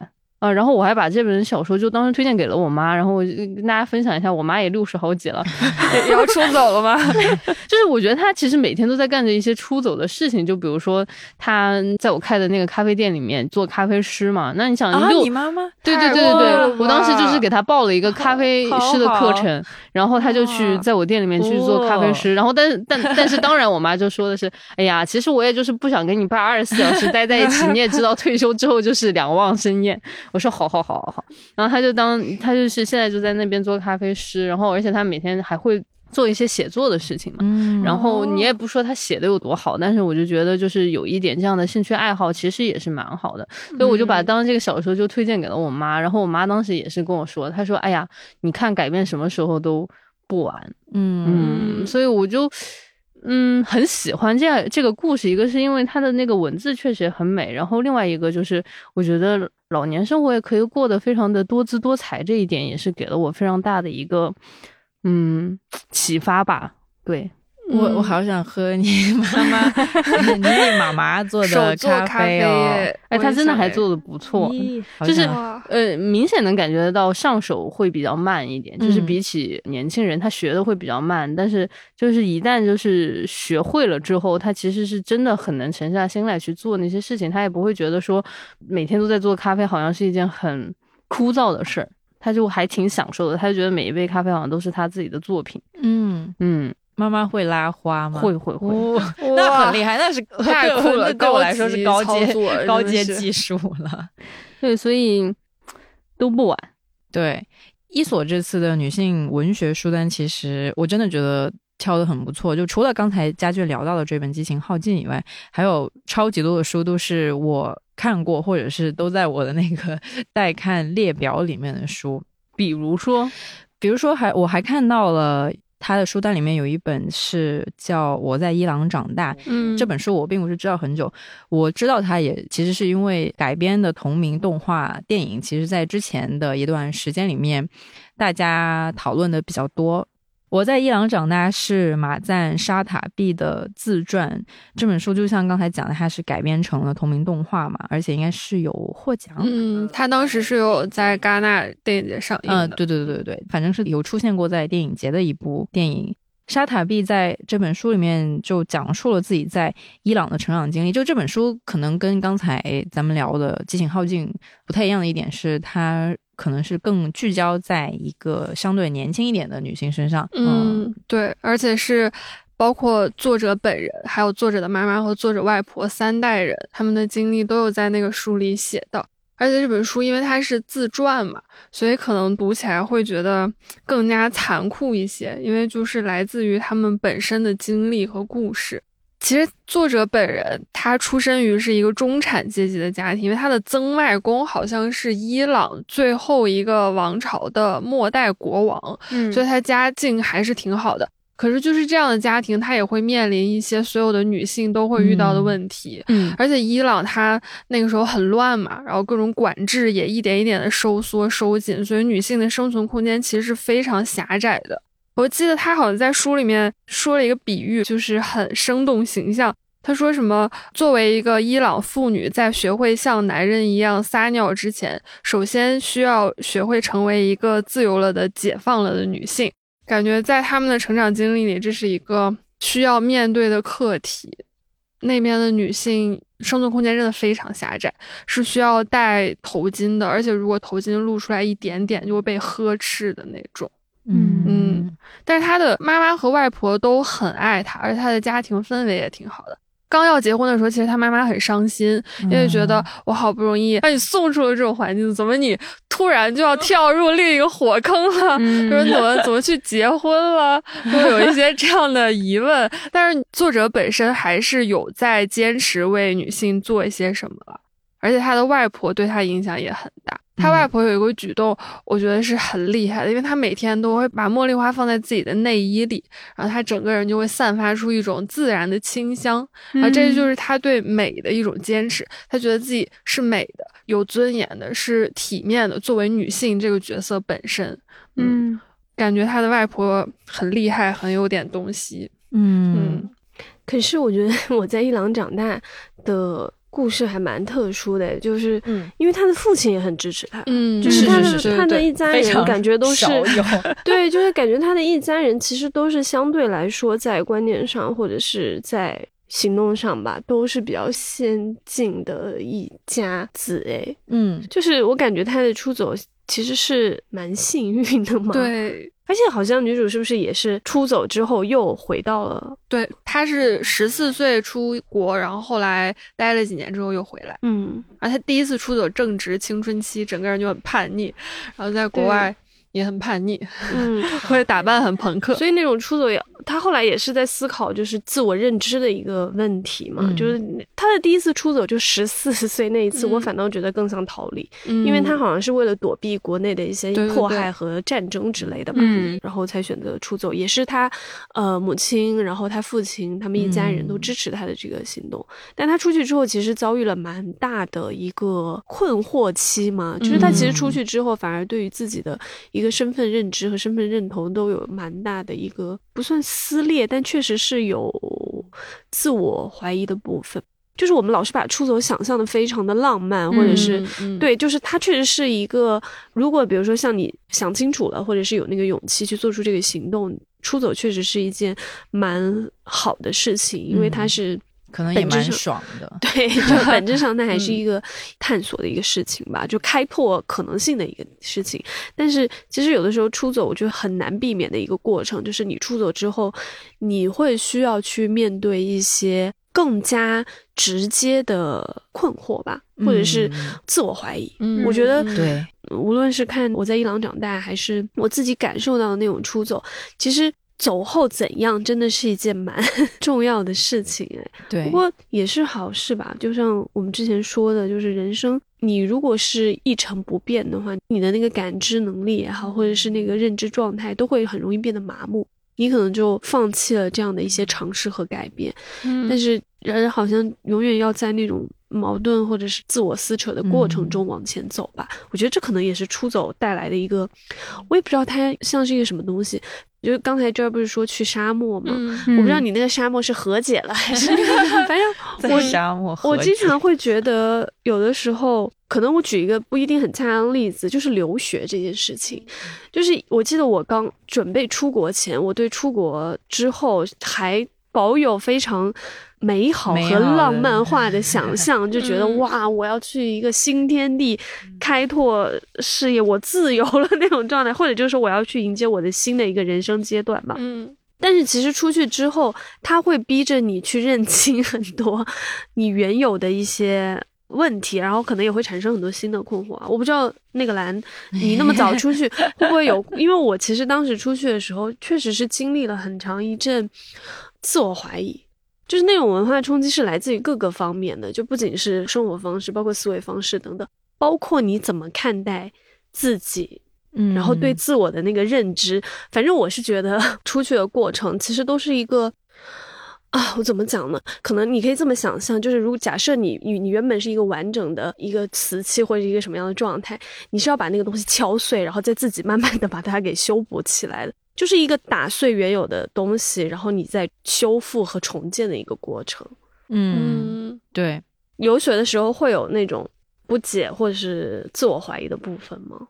啊！然后我还把这本小说就当时推荐给了我妈，然后我就跟大家分享一下，我妈也六十好几了，也要出走了吗？就是我觉得她其实每天都在干着一些出走的事情，就比如说她在我开的那个咖啡店里面做咖啡师嘛。那你想啊，六你妈妈对对对对对，我当时就是给她报了一个咖啡师的课程，然后她就去在我店里面去做咖啡师。然后但是但但是当然，我妈就说的是，哎呀，其实我也就是不想跟你爸二十四小时待在一起，你也知道，退休之后就是两忘生厌。我说好好好好好，然后他就当他就是现在就在那边做咖啡师，然后而且他每天还会做一些写作的事情嘛。嗯，然后你也不说他写的有多好，但是我就觉得就是有一点这样的兴趣爱好，其实也是蛮好的。所以我就把当这个小说就推荐给了我妈，然后我妈当时也是跟我说，她说：“哎呀，你看改变什么时候都不晚。”嗯嗯，所以我就。嗯，很喜欢这样这个故事。一个是因为它的那个文字确实很美，然后另外一个就是我觉得老年生活也可以过得非常的多姿多彩，这一点也是给了我非常大的一个嗯 启发吧。对，我我好想喝你 妈妈 你妈妈做的咖啡哦，耶哎，他真的还做做的不错。就是，呃，明显能感觉得到上手会比较慢一点，就是嗯。比起年轻人，他学的会比较慢。但是就是一旦就是学会了之后，他其实是真的很能沉下心来去做那些事情，他也不会觉得说每天都在做咖啡好像是一件很枯燥的事儿，他就还挺享受的，他就觉得每一杯咖啡好像都是他自己的作品。嗯，嗯，妈妈会拉花吗？会会会。哦，那很厉害，那是 太酷了对我来说是高阶 高阶技术了。对，所以都不晚。对，伊索这次的女性文学书单，其实我真的觉得挑的很不错。就除了刚才家俊聊到的这本《激情耗尽》以外，还有超级多的书都是我看过，或者是都在我的那个 待看列表里面的书。比如说，比如说还我还看到了他的书单里面有一本是叫《我在伊朗长大》，嗯，这本书我并不是知道很久，我知道它也其实是因为改编的同名动画电影，其实在之前的一段时间里面，大家讨论的比较多。我在伊朗长大是马赞沙塔毕的自传，这本书就像刚才讲的，它是改编成了同名动画嘛，而且应该是有获奖。嗯，他当时是有在戛纳电影节上映的。嗯，对对对对对，反正是有出现过在电影节的一部电影。沙塔毕在这本书里面就讲述了自己在伊朗的成长经历。就这本书可能跟刚才咱们聊的《激情耗尽》不太一样的一点是，它可能是更聚焦在一个相对年轻一点的女性身上。嗯，对，而且是包括作者本人，还有作者的妈妈和作者外婆三代人，他们的经历都有在那个书里写到。而且这本书因为它是自传嘛，所以可能读起来会觉得更加残酷一些，因为就是来自于他们本身的经历和故事。其实作者本人他出身于是一个中产阶级的家庭，因为他的曾外公好像是伊朗最后一个王朝的末代国王，嗯所以他家境还是挺好的。可是就是这样的家庭，他也会面临一些所有的女性都会遇到的问题。嗯而且伊朗它那个时候很乱嘛，然后各种管制也一点一点的收缩收紧，所以女性的生存空间其实是非常狭窄的。我记得他好像在书里面说了一个比喻，就是很生动形象。他说什么？作为一个伊朗妇女，在学会像男人一样撒尿之前，首先需要学会成为一个自由了的、解放了的女性。感觉在他们的成长经历里，这是一个需要面对的课题。那边的女性生存空间真的非常狭窄，是需要戴头巾的，而且如果头巾露出来一点点，就会被呵斥的那种。嗯嗯但是他的妈妈和外婆都很爱他，而且他的家庭氛围也挺好的。刚要结婚的时候，其实他妈妈很伤心，因为觉得我好不容易把你送出了这种环境，怎么你突然就要跳入另一个火坑了？嗯说 怎么怎么去结婚了？就有一些这样的疑问。但是作者本身还是有在坚持为女性做一些什么了，而且他的外婆对他影响也很大。他外婆有一个举动，我觉得是很厉害的，因为他每天都会把茉莉花放在自己的内衣里，然后他整个人就会散发出一种自然的清香，啊，这就是他对美的一种坚持。他觉得自己是美的、有尊严的、是体面的，作为女性这个角色本身，嗯。感觉他的外婆很厉害，很有点东西。嗯嗯。可是我觉得 我在伊朗长大的故事还蛮特殊的，就是嗯。因为他的父亲也很支持他，嗯，就是他的是是是他的一家人感觉都是 对，就是感觉他的一家人其实都是相对来说在观念上或者是在行动上吧，都是比较先进的一家子诶。嗯。就是我感觉他的出走其实是蛮幸运的嘛。，对而且好像女主是不是也是出走之后又回到了对，她是十四岁出国，然后后来待了几年之后又回来。嗯而她第一次出走正值青春期，整个人就很叛逆，然后在国外也很叛逆，嗯，会打扮很朋克。所以那种出走也，他后来也是在思考就是自我认知的一个问题嘛。嗯。就是他的第一次出走就十四 岁那一次，嗯。我反倒觉得更像逃离，嗯。因为他好像是为了躲避国内的一些迫害和战争之类的吧，嗯。然后才选择出走，也是他呃母亲，然后他父亲他们一家人都嗯。支持他的这个行动。但他出去之后，其实遭遇了蛮大的一个困惑期嘛，就是他其实出去之后，反而对于自己的一个身份认知和身份认同都有蛮大的一个不算撕裂，但确实是有自我怀疑的部分。就是我们老是把出走想象的非常的浪漫，或者是嗯嗯对，就是它确实是一个，如果比如说像你想清楚了，或者是有那个勇气去做出这个行动，出走确实是一件蛮好的事情，因为它嗯是。可能也蛮爽的。对，就 本质上那还是嗯一个探索的一个事情吧，就开拓可能性的一个事情。但是其实有的时候出走，我觉得很难避免的一个过程，就是你出走之后，你会需要去面对一些更加直接的困惑吧，或者是嗯自我怀疑。嗯我觉得嗯对，无论是看我在伊朗长大，还是我自己感受到的那种出走，其实走后怎样，真的是一件蛮 重要的事情哎。对不，过也是好事吧，就像我们之前说的，就是人生，你如果是一成不变的话，你的那个感知能力也好，或者是那个认知状态，都会很容易变得麻木。你可能就放弃了这样的一些尝试和改变。嗯但是人好像永远要在那种矛盾或者是自我撕扯的过程中往前走吧。我觉得这可能也是出走带来的一个，我也不知道它像是一个什么东西。就刚才这儿不是说去沙漠吗？嗯我不知道你那个沙漠是和解了还是，反正在我沙漠我经常会觉得，有的时候，可能我举一个不一定很恰当的例子，就是留学这件事情。就是我记得我刚准备出国前，我对出国之后还保有非常美好和浪漫化的想 象，就觉得嗯哇，我要去一个新天地，开拓事业，我自由了那种状态，或者就是说我要去迎接我的新的一个人生阶段吧。嗯但是其实出去之后，他会逼着你去认清很多你原有的一些问题，然后可能也会产生很多新的困惑啊。我不知道那个兰，你那么早出去会不会有？因为我其实当时出去的时候，确实是经历了很长一阵自我怀疑。就是那种文化冲击是来自于各个方面的，就不仅是生活方式，包括思维方式等等，包括你怎么看待自己，嗯然后对自我的那个认知，反正我是觉得 出去的过程其实都是一个。啊，我怎么讲呢？可能你可以这么想象，就是如果假设你你你原本是一个完整的一个瓷器或者一个什么样的状态，你是要把那个东西敲碎，然后再自己慢慢的把它给修补起来的，就是一个打碎原有的东西，然后你再修复和重建的一个过程。嗯，嗯对，游学的时候会有那种不解或者是自我怀疑的部分吗？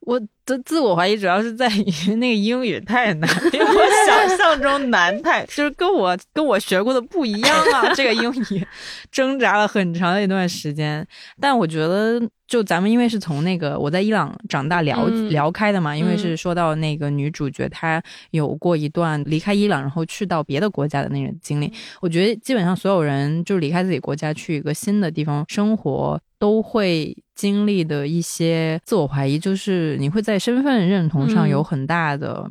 我的自我怀疑主要是在于 那个英语太难，比我想 象中难太，就是跟我跟我学过的不一样啊。这个英语 挣扎了很长的一段时间，但我觉得就咱们因为是从那个我在伊朗长大聊、嗯聊开的嘛，因为嗯是说到那个女主角她有过一段离开伊朗然后去到别的国家的那种经历，我觉得基本上所有人就离开自己国家去一个新的地方生活，都会经历的一些自我怀疑，就是你会在身份认同上嗯有很大的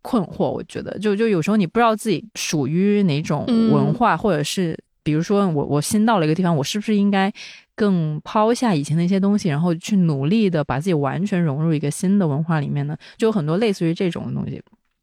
困惑。我觉得，就就有时候你不知道自己属于哪种文化，或者是比如说我我新到了一个地方，我是不是应该更抛下以前的一些东西，然后去努力的把自己完全融入一个新的文化里面呢？就有很多类似于这种的东西。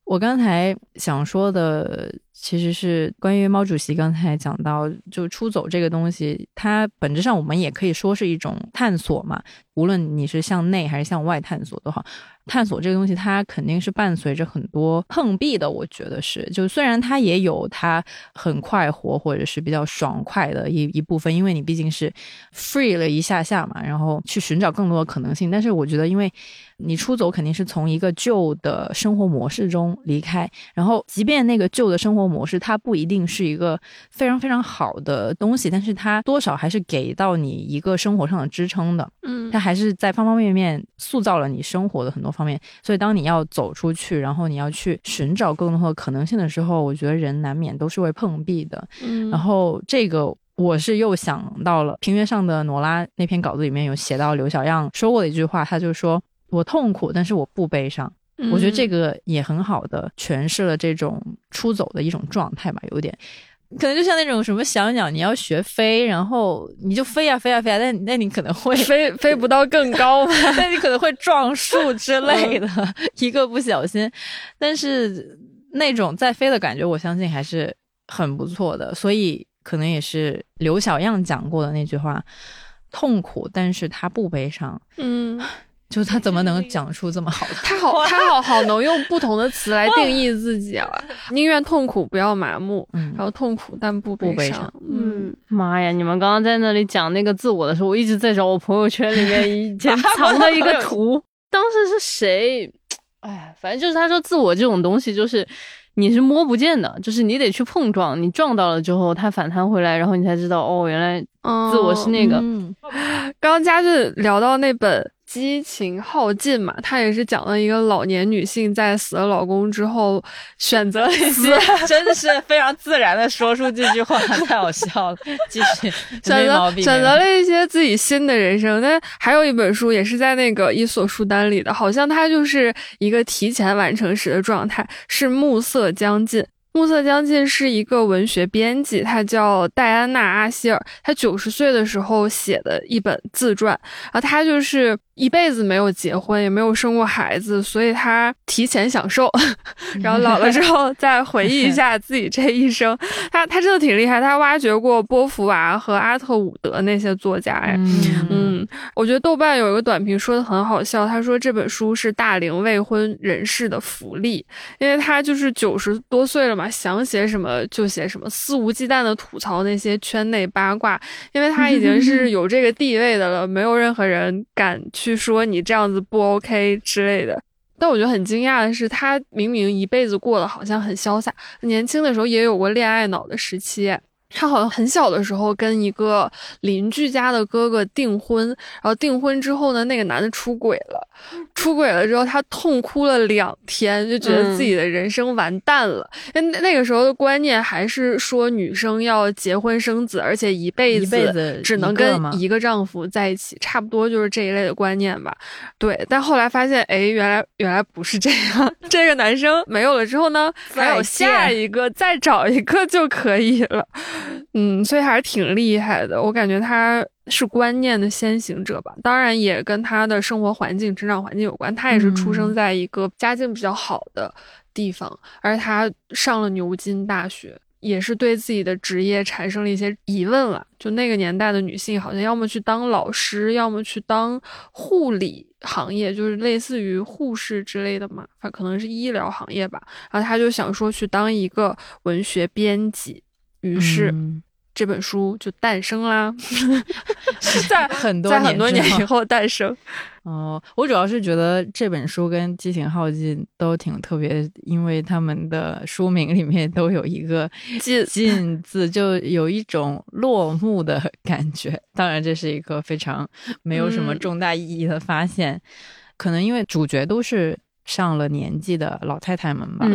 我刚才想说的其实是关于毛主席刚才讲到，就出走这个东西，它本质上我们也可以说是一种探索嘛。无论你是向内还是向外探索都好，探索这个东西，它肯定是伴随着很多碰壁的。我觉得是，就虽然它也有它很快活或者是比较爽快的一一部分，因为你毕竟是 free 了一下下嘛，然后去寻找更多的可能性。但是我觉得，因为你出走肯定是从一个旧的生活模式中离开，然后即便那个旧的生活模式它不一定是一个非常非常好的东西，但是它多少还是给到你一个生活上的支撑的。嗯它还是在方方面面塑造了你生活的很多方面。所以，当你要走出去，然后你要去寻找更多的可能性的时候，我觉得人难免都是会碰壁的。嗯，然后这个我是又想到了《平原上的挪拉》那篇稿子里面有写到刘小样说过的一句话，他就说：“我痛苦，但是我不悲伤。”我觉得这个个也很好的诠释了这种出走的一种状态吧，有点。可能就像那种什么小鸟，你要学飞，然后你就飞呀、飞呀、飞呀、但那你可能会飞飞不到更高吗？但你可能会撞树之类的，一个不小心。但是那种在飞的感觉，我相信还是很不错的。所以可能也是刘小样讲过的那句话：痛苦，但是他不悲伤。嗯，就他怎么能讲出这么好的？他好，他好好能用不同的词来定义自己啊！宁愿痛苦，不要麻木。嗯然后痛苦但不不悲伤伤。嗯，嗯，妈呀！你们刚刚在那里讲那个自我的时候，我一直在找我朋友圈里面以前藏的一个图。当时是谁？哎，反正就是他说自我这种东西，就是你是摸不见的，就是你得去碰撞，你撞到了之后，它反弹回来，然后你才知道哦，原来自我是那个。嗯刚刚佳俊聊到那本《激情耗尽》嘛，他也是讲了一个老年女性在死了老公之后选择了一些 真的是非常自然的说出这句话，太好笑了。继续，选择选择了一些自己新的人生。那还有一本书也是在那个伊索书单里的，好像它就是一个提前完成时的状态，是暮色将近。暮色将近是一个文学编辑，他叫戴安娜·阿希尔。他九十岁的时候写的一本自传，然后他就是一辈子没有结婚，也没有生过孩子，所以他提前享受，然后老了之后 再回忆一下自己这一生。他他真的挺厉害，他挖掘过波伏娃和阿特伍德那些作家哎，嗯，我觉得豆瓣有一个短评说的很好笑，他说这本书是大龄未婚人士的福利，因为他就是九十多岁了嘛，想写什么就写什么，肆无忌惮的吐槽那些圈内八卦，因为他已经是有这个地位的了，没有任何人敢去。去说你这样子不 OK 之类的，但我觉得很惊讶的是，他明明一辈子过得好像很潇洒，年轻的时候也有过恋爱脑的时期。他好像很小的时候跟一个邻居家的哥哥订婚，然后订婚之后呢，那个男的出轨了，出轨了之后他痛哭了两天，就觉得自己的人生完蛋了。因为那个时候的观念还是说女生要结婚生子，而且一辈子只能跟一个丈夫在一起，差不多就是这一类的观念吧。对，但后来发现，哎，原来原来不是这样。这个男生没有了之后呢，还有下一个，再找一个就可以了。嗯，所以还是挺厉害的。我感觉他是观念的先行者吧，当然也跟他的生活环境、成长环境有关。他也是出生在一个家境比较好的地方，而他上了牛津大学，也是对自己的职业产生了一些疑问了。就那个年代的女性，好像要么去当老师，要么去当护理行业，就是类似于护士之类的嘛，反可能是医疗行业吧。然后他就想说去当一个文学编辑。于是，这本书就诞生啦，在 很多在很多年以后诞生。哦，我主要是觉得这本书跟《激情耗尽》都挺特别，因为他们的书名里面都有一个“尽”尽字，就有一种落幕的 感觉。当然，这是一个非常没有什么重大意义的发现，可能因为主角都是上了年纪的老太太们吧，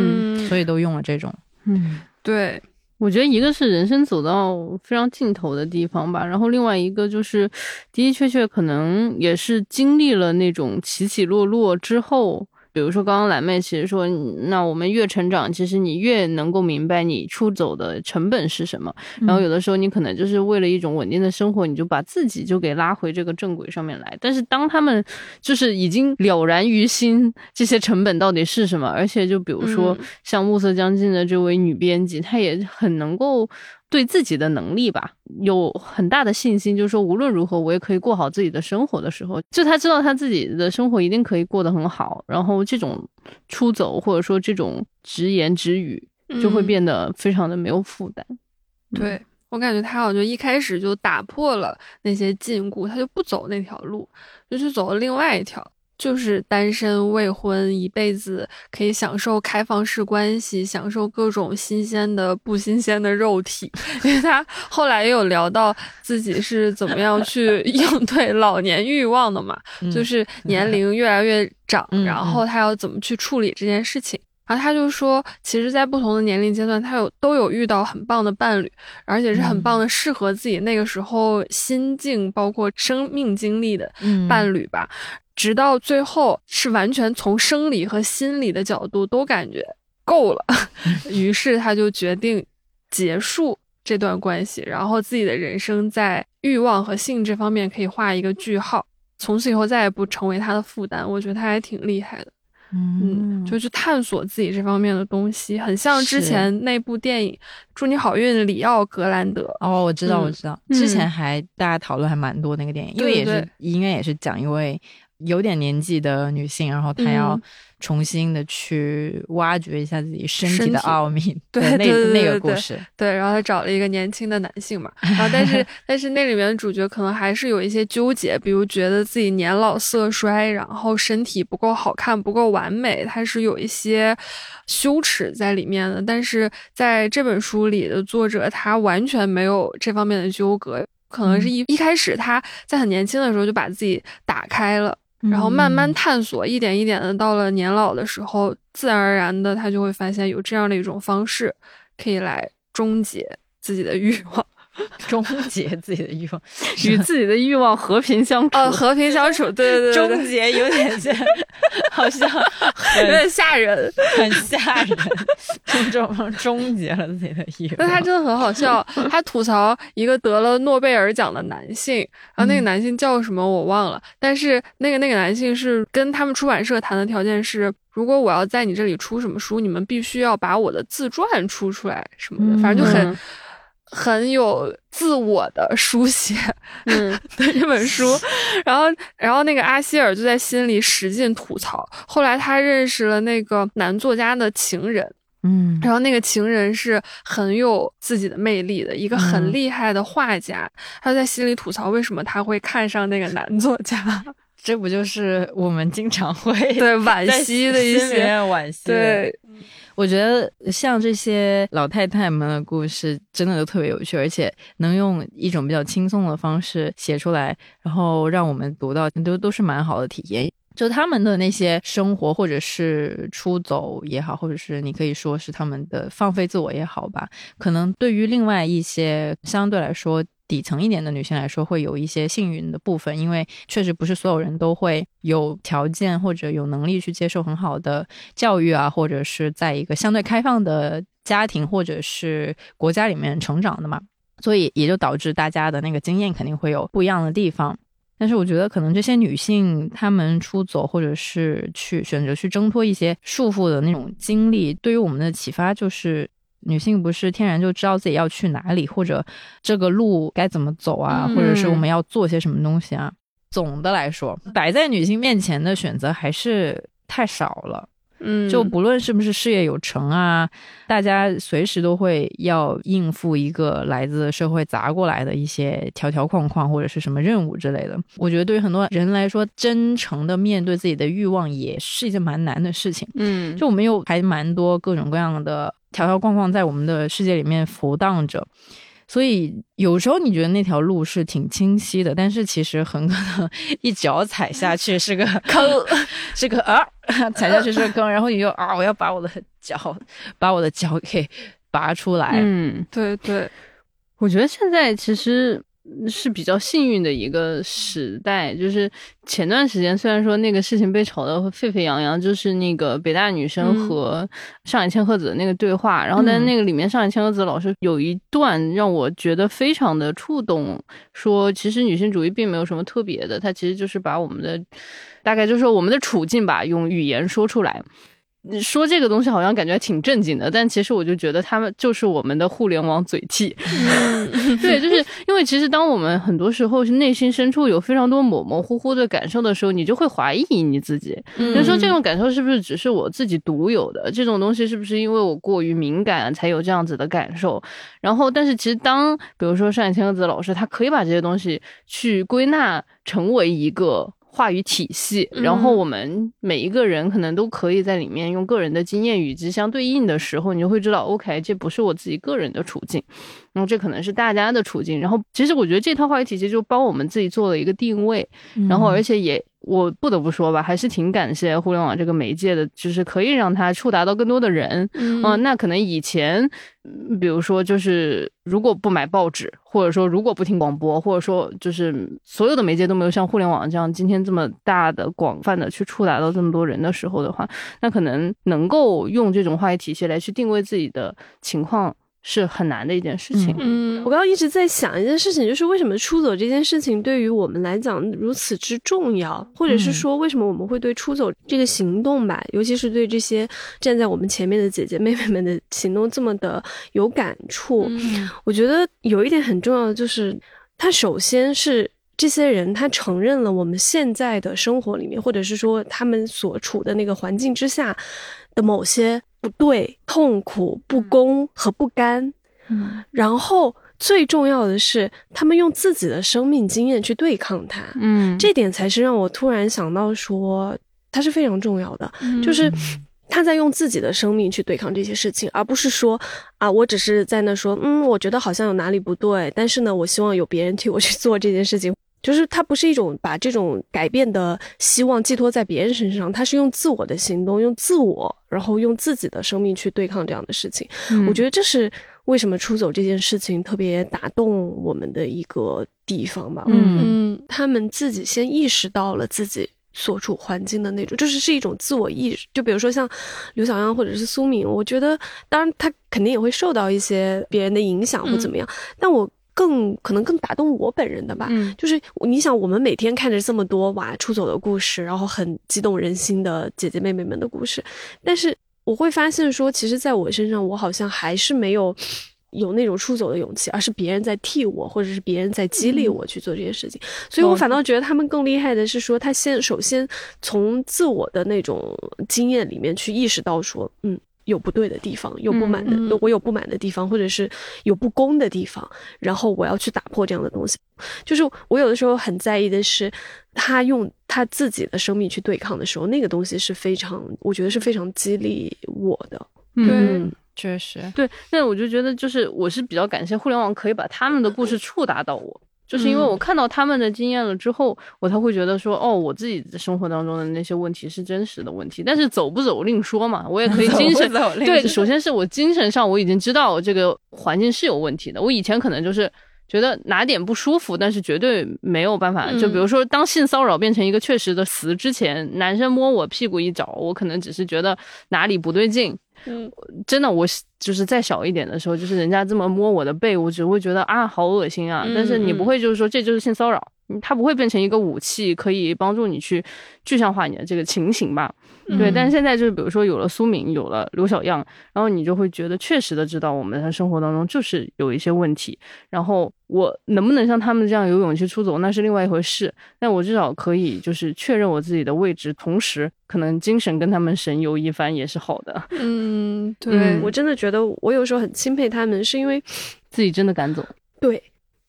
所以都用了这种。嗯，对。我觉得一个是人生走到非常尽头的地方吧，然后另外一个就是的的确确可能也是经历了那种起起落落之后。比如说，刚刚蓝妹其实说，那我们越成长，其实你越能够明白你出走的成本是什么。然后有的时候，你可能就是为了一种稳定的生活，你就把自己就给拉回这个正轨上面来。但是当他们就是已经了然于心，这些成本到底是什么？而且就比如说像暮色将近的这位女编辑，她也很能够。对自己的能力吧，有很大的信心，就是说无论如何，我也可以过好自己的生活的时候，就他知道他自己的生活一定可以过得很好，然后这种出走或者说这种直言直语就会变得非常的没有负担。对我感觉他好像一开始就打破了那些禁锢，他就不走那条路，就去走了另外一条。就是单身未婚，一辈子可以享受开放式关系，享受各种新鲜的、不新鲜的肉体。因为他后来也有聊到自己是怎么样去 应对老年欲望的嘛，就是年龄越来越长，然后他要怎么去处理这件事情。然后他就说，其实，在不同的年龄阶段，他有都有遇到很棒的伴侣，而且是很棒的适合自己那个时候心境，包括生命经历的伴侣吧。直到最后，是完全从生理和心理的角度都感觉够了，于是他就决定结束这段关系，然后自己的人生在欲望和性这方面可以画一个句号，从此以后再也不成为他的负担。我觉得他还挺厉害的，嗯，就去探索自己这方面的东西，很像之前那部电影《祝你好运》里奥格兰德。哦，我知道，我知道，之前还大家讨论还蛮多那个电影，因为也是应该也是讲一位。有点年纪的女性，然后她要重新的去挖掘一下自己身体的奥秘，对那那个故事，对，然后她找了一个年轻的男性嘛，然后但是 但是那里面的主角可能还是有一些纠结，比如觉得自己年老色衰，然后身体不够好看，不够完美，他是有一些羞耻在里面的。但是在这本书里的作者，他完全没有这方面的纠葛，可能是一一开始他在很年轻的时候就把自己打开了。然后慢慢探索，一点一点的，到了年老的时候，自然而然的，他就会发现有这样的一种方式，可以来终结自己的欲望。终结自己的欲望，与自己的欲望和平相处。呃，和平相处，对对对对，终结有点像，好像有点吓人，很吓人，终终终结了自己的欲望。但他真的很好笑，他吐槽一个得了诺贝尔奖的男性，然后那个男性叫什么我忘了，但是那个那个男性是跟他们出版社谈的条件是，如果我要在你这里出什么书，你们必须要把我的自传出出来什么的，反正就很。嗯很有自我的书写，嗯。的这本书，然后，然后那个阿希尔就在心里使劲吐槽。后来他认识了那个男作家的情人，嗯。然后那个情人是很有自己的魅力的一个很嗯厉害的画家，他在心里吐槽为什么他会看上那个男作家，这不就是我们经常会对惋惜的一些，惋惜对，我觉得像这些老太太们的故事，真的都特别有趣，而且能用一种比较轻松的方式写出来，然后让我们读到，都都是蛮好的体验。就他们的那些生活，或者是出走也好，或者是你可以说是他们的放飞自我也好吧，可能对于另外一些相对来说底层一点的女性来说，会有一些幸运的部分，因为确实不是所有人都会有条件或者有能力去接受很好的教育啊，或者是在一个相对开放的家庭或者是国家里面成长的嘛，所以也就导致大家的那个经验肯定会有不一样的地方。但是我觉得，可能这些女性她们出走，或者是去选择去挣脱一些束缚的那种经历，对于我们的启发就是，女性不是天然就知道自己要去哪里，或者这个路该怎么走啊，嗯或者是我们要做些什么东西啊。总的来说，摆在女性面前的选择还是太少了。嗯，就不论是不是事业有成啊，大家随时都会要应付一个来自社会砸过来的一些条条框框或者是什么任务之类的。我觉得对于很多人来说，真诚的面对自己的欲望也是一件蛮难的事情。嗯，就我们有还蛮多各种各样的条条框框在我们的世界里面浮荡着。所以有时候你觉得那条路是挺清晰的，但是其实很可能 一脚踩下去是个坑，是个啊，踩下去是个坑，然后你就啊，我要把我的脚，把我的脚给拔出来。嗯，对对，我觉得现在其实是比较幸运的一个时代，就是前段时间虽然说那个事情被炒得沸沸扬扬，就是那个北大女生嗯。和上野千鹤子的那个对话，然后但是那个里面上野千鹤子老师有一段让我觉得非常的触动，说其实女性主义并没有什么特别的，它其实就是把我们的大概就是说我们的处境吧，用语言说出来。你说这个东西好像感觉挺正经的，但其实我就觉得他们就是我们的互联网嘴替。对，就是因为其实当我们很多时候是内心深处有非常多模模糊糊的感受的时候，你就会怀疑你自己，就说这种感受是不是只是我自己独有的？这种东西是不是因为我过于敏感才有这样子的感受？然后，但是其实当比如说上野千鹤子老师，他可以把这些东西去归纳成为一个。话语体系，然后我们每一个人可能都可以在里面用个人的经验与之相对应的时候，你就会知道，OK，这不是我自己个人的处境，然后这可能是大家的处境。然后其实我觉得这套话语体系就帮我们自己做了一个定位，然后而且也我不得不说吧，还是挺感谢互联网这个媒介的，就是可以让它触达到更多的人。嗯嗯，那可能以前，嗯比如说就是如果不买报纸，或者说如果不听广播，或者说就是所有的媒介都没有像互联网这样今天这么大的、广泛的去触达到这么多人的时候的话，那可能能够用这种话语体系来去定位自己的情况是很难的一件事情。嗯我刚刚一直在想一件事情，就是为什么出走这件事情对于我们来讲如此之重要，或者是说为什么我们会对出走这个行动吧，尤其是对这些站在我们前面的姐姐妹妹们的行动这么的有感触。嗯我觉得有一点很重要的就是，他首先是这些人他承认了我们现在的生活里面，或者是说他们所处的那个环境之下的某些不对、痛苦、不公和不甘。嗯然后最重要的是，他们用自己的生命经验去对抗它。嗯，这点才是让我突然想到说，它是非常重要的。就是他在用自己的生命去对抗这些事情，而不是说啊，我只是在那说，嗯，我觉得好像有哪里不对，但是呢，我希望有别人替我去做这件事情。就是他不是一种把这种改变的希望寄托在别人身上，他是用自我的行动，用自我，然后用自己的生命去对抗这样的事情。嗯我觉得这是为什么出走这件事情特别打动我们的一个地方吧。嗯嗯他们自己先意识到了自己所处环境的那种，就是是一种自我意识。就比如说像刘小样或者是苏敏，我觉得当然他肯定也会受到一些别人的影响或怎么样，但我更可能更打动我本人的吧。嗯就是你想，我们每天看着这么多娃出走的故事，然后很激动人心的姐姐妹妹们的故事，但是我会发现说，其实在我身上，我好像还是没有有那种出走的勇气，而是别人在替我，或者是别人在激励我去做这些事情。所以我反倒觉得他们更厉害的是说，他先首先从自我的那种经验里面去意识到说，嗯。有不对的地方，有不满的，嗯嗯我有不满的地方，或者是有不公的地方，然后我要去打破这样的东西。就是我有的时候很在意的是，他用他自己的生命去对抗的时候，那个东西是非常，我觉得是非常激励我的。对嗯，确实，对，那我就觉得就是我是比较感谢互联网可以把他们的故事触达到我。就是因为我看到他们的经验了之后，我才会觉得说，哦，我自己的生活当中的那些问题是真实的问题。但是走不走另说嘛，我也可以精神走另对，首先是我精神上我已经知道这个环境是有问题的。我以前可能就是觉得哪点不舒服，但是绝对没有办法。就比如说，当性骚扰变成一个确实的词之前，男生摸我屁股一找，我可能只是觉得哪里不对劲。嗯，真的，我就是再小一点的时候，就是人家这么摸我的背，我只会觉得啊，好恶心啊。嗯但是你不会就是说这就是性骚扰，嗯它不会变成一个武器，可以帮助你去具象化你的这个情形吧？对。嗯但是现在就是比如说有了苏敏，有了刘小样，然后你就会觉得确实的知道我们的生活当中就是有一些问题，然后我能不能像他们这样有勇气出走，那是另外一回事。但我至少可以就是确认我自己的位置，同时可能精神跟他们神游一番也是好的。嗯，对，嗯我真的觉得我有时候很钦佩他们，是因为自己真的敢走。对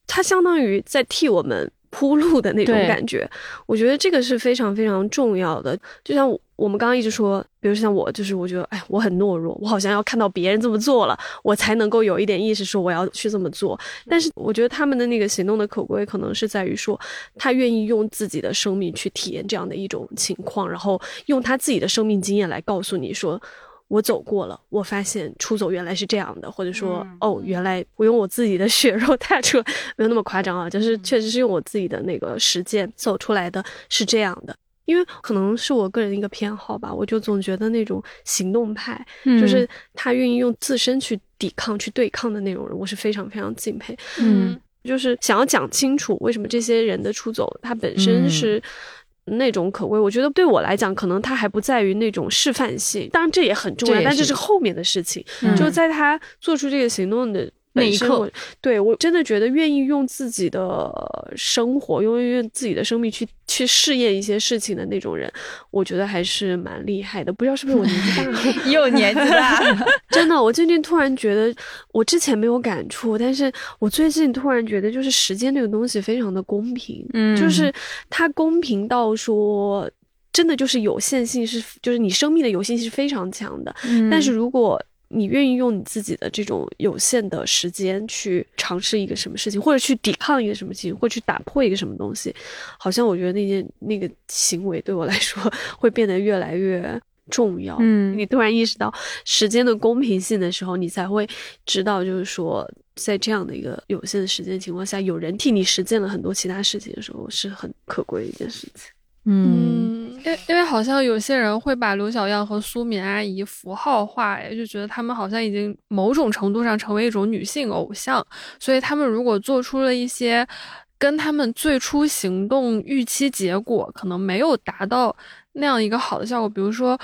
他相当于在替我们铺路的那种感觉。我觉得这个是非常非常重要的。就像我我们刚刚一直说，比如像我，就是我觉得，哎，我很懦弱，我好像要看到别人这么做了，我才能够有一点意识，说我要去这么做。但是我觉得他们的那个行动的可贵，可能是在于说，他愿意用自己的生命去体验这样的一种情况，然后用他自己的生命经验来告诉你说。我走过了，我发现出走原来是这样的，或者说，哦，原来我用我自己的 血肉踏出，没有那么夸张啊，就是确实是用我自己的那个实践走出来的，是这样的。因为可能是我个人一个偏好吧，我就总觉得那种行动派，就是他愿意用自身去抵抗、去对抗的那种人，我是非常非常敬佩。嗯就是想要讲清楚为什么这些人的出走，他本身是那种可贵。我觉得对我来讲，可能他还不在于那种示范性，当然这也很重要，这但这是后面的事情。嗯就在他做出这个行动的。那一刻我，对我真的觉得愿意用自己的生活，用用自己的生命去去试验一些事情的那种人，我觉得还是蛮厉害的。不知道是不是我年纪大了，又年纪大，真的，我最近突然觉得，我之前没有感触，但是我最近突然觉得，就是时间这个东西非常的公平，嗯就是它公平到说，真的就是有限性是，就是你生命的有限性是非常强的。嗯但是如果你愿意用你自己的这种有限的时间去尝试一个什么事情，或者去抵抗一个什么事情，或者去打破一个什么东西，好像我觉得那件那个行为对我来说 会变得越来越重要。嗯你突然意识到时间的公平性的时候，你才会知道，就是说，在这样的一个有限的时间情况下，有人替你实践了很多其他事情的时候，是很可贵的一件事情。嗯，因因为好像有些人会把刘小样和苏敏阿姨符号化，就觉得他们好像已经某种程度上成为一种女性偶像，所以他们如果做出了一些跟他们最初行动预期结果可能没有达到那样一个好的效果，比如说。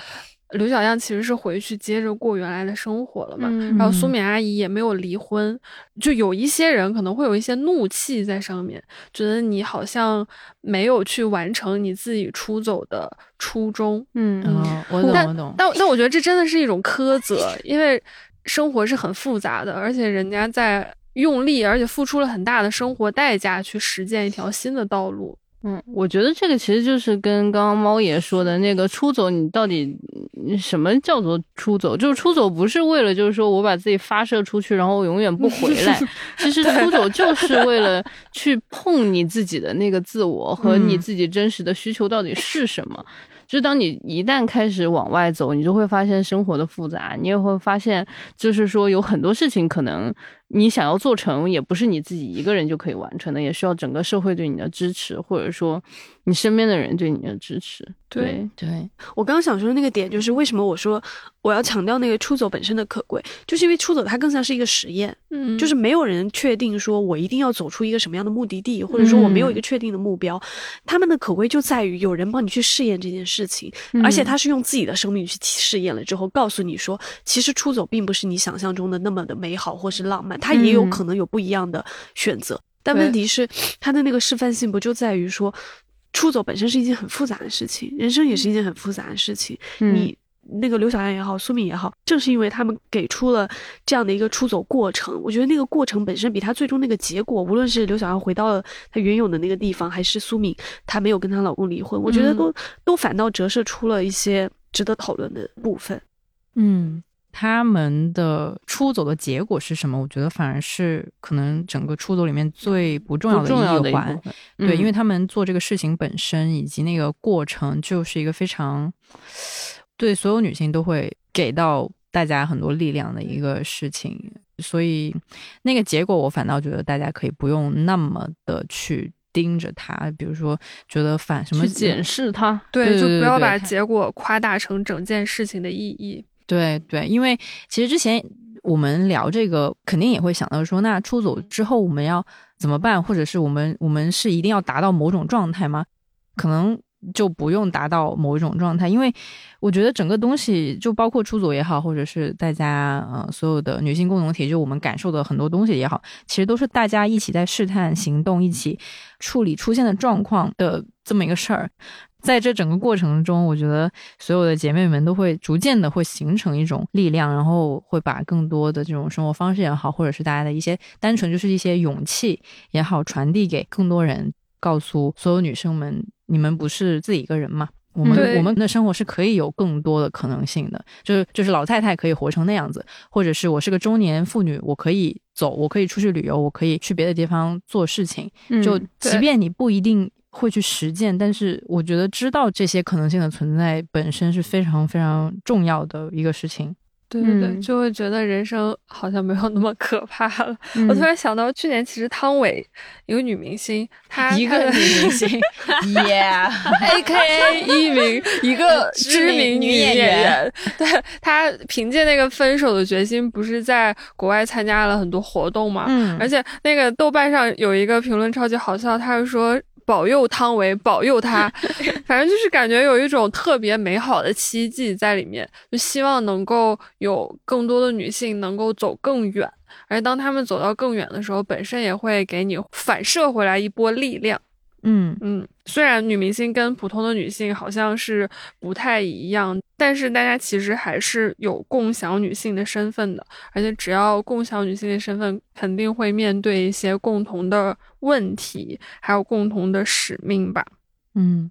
刘小样其实是回去接着过原来的生活了嘛，嗯然后苏敏阿姨也没有离婚，就有一些人可能会有一些怒气在上面，觉得你好像没有去完成你自己出走的初衷。嗯哦，我懂但我懂，但但我觉得这真的是一种苛责，因为生活是很复杂的，而且人家在用力，而且付出了很大的生活代价去实践一条新的道路。嗯，我觉得这个其实就是跟刚刚猫爷说的那个出走，你到底什么叫做出走？就是出走不是为了就是说我把自己发射出去，然后永远不回来。其实出走就是为了去碰你自己的那个自我和你自己真实的需求到底是什么。就当你一旦开始往外走，你就会发现生活的复杂，你也会发现，就是说有很多事情可能你想要做成，也不是你自己一个人就可以完成的，也需要整个社会对你的支持，或者说你身边的人对你的支持。对对，我刚刚想说的那个点，就是为什么我说我要强调那个出走本身的可贵，就是因为出走它更像是一个实验，嗯，就是没有人确定说我一定要走出一个什么样的目的地，或者说我没有一个确定的目标，他们的可贵就在于有人帮你去试验这件事情，而且他是用自己的生命去试验了之后，告诉你说，其实出走并不是你想象中的那么的美好或是浪漫，它也有可能有不一样的选择，但问题是他的那个示范性不就在于说。出走本身是一件很复杂的事情，人生也是一件很复杂的事情。你那个刘小燕也好，苏敏也好，正是因为他们给出了这样的一个出走过程，我觉得那个过程本身比他最终那个结果，无论是刘小燕回到了她原有的那个地方，还是苏敏她没有跟她老公离婚，我觉得都都反倒折射出了一些值得讨论的部分。嗯。他们的出走的结果是什么？我觉得反而是可能整个出走里面最不重要的一环。对，因为他们做这个事情本身以及那个过程，就是一个非常对所有女性都会给到大家很多力量的一个事情。所以那个结果，我反倒觉得大家可以不用那么的去盯着它。比如说，觉得反什么检视它，对，就不要把结果夸大成整件事情的意义。对对，因为其实之前我们聊这个，肯定也会想到说，那出走之后我们要怎么办？或者是我们我们是一定要达到某种状态吗？可能就不用达到某一种状态，因为我觉得整个东西就包括出走也好，或者是大家呃所有的女性共同体，就我们感受的很多东西也好，其实都是大家一起在试探、行动、一起处理出现的状况的这么一个事儿。在这整个过程中，我觉得所有的姐妹们都会逐渐的会形成一种力量，然后会把更多的这种生活方式也好，或者是大家的一些单纯就是一些勇气也好，传递给更多人，告诉所有女生们，你们不是自己一个人嘛，我们我们的生活是可以有更多的可能性的，就是就是老太太可以活成那样子，或者是我是个中年妇女，我可以走，我可以出去旅游，我可以去别的地方做事情，就即便你不一定。会去实践，但是我觉得知道这些可能性的存在本身是非常非常重要的一个事情。对对对，就会觉得人生好像没有那么可怕了。我突然想到，去年其实汤唯一个女明星，她一个女明星，Yeah，A K A 一名一个知名女演员，对她凭借那个分手的决心，不是在国外参加了很多活动嘛？嗯，而且那个豆瓣上有一个评论超级好笑，他是说。保佑汤唯，保佑她，反正就是感觉有一种特别美好的期冀在里面，就希望能够有更多的女性能够走更远，而当她们走到更远的时候，本身也会给你反射回来一波力量。嗯嗯，虽然女明星跟普通的女性好像是不太一样，但是大家其实还是有共享女性的身份的，而且只要共享女性的身份，肯定会面对一些共同的问题，还有共同的使命吧。嗯，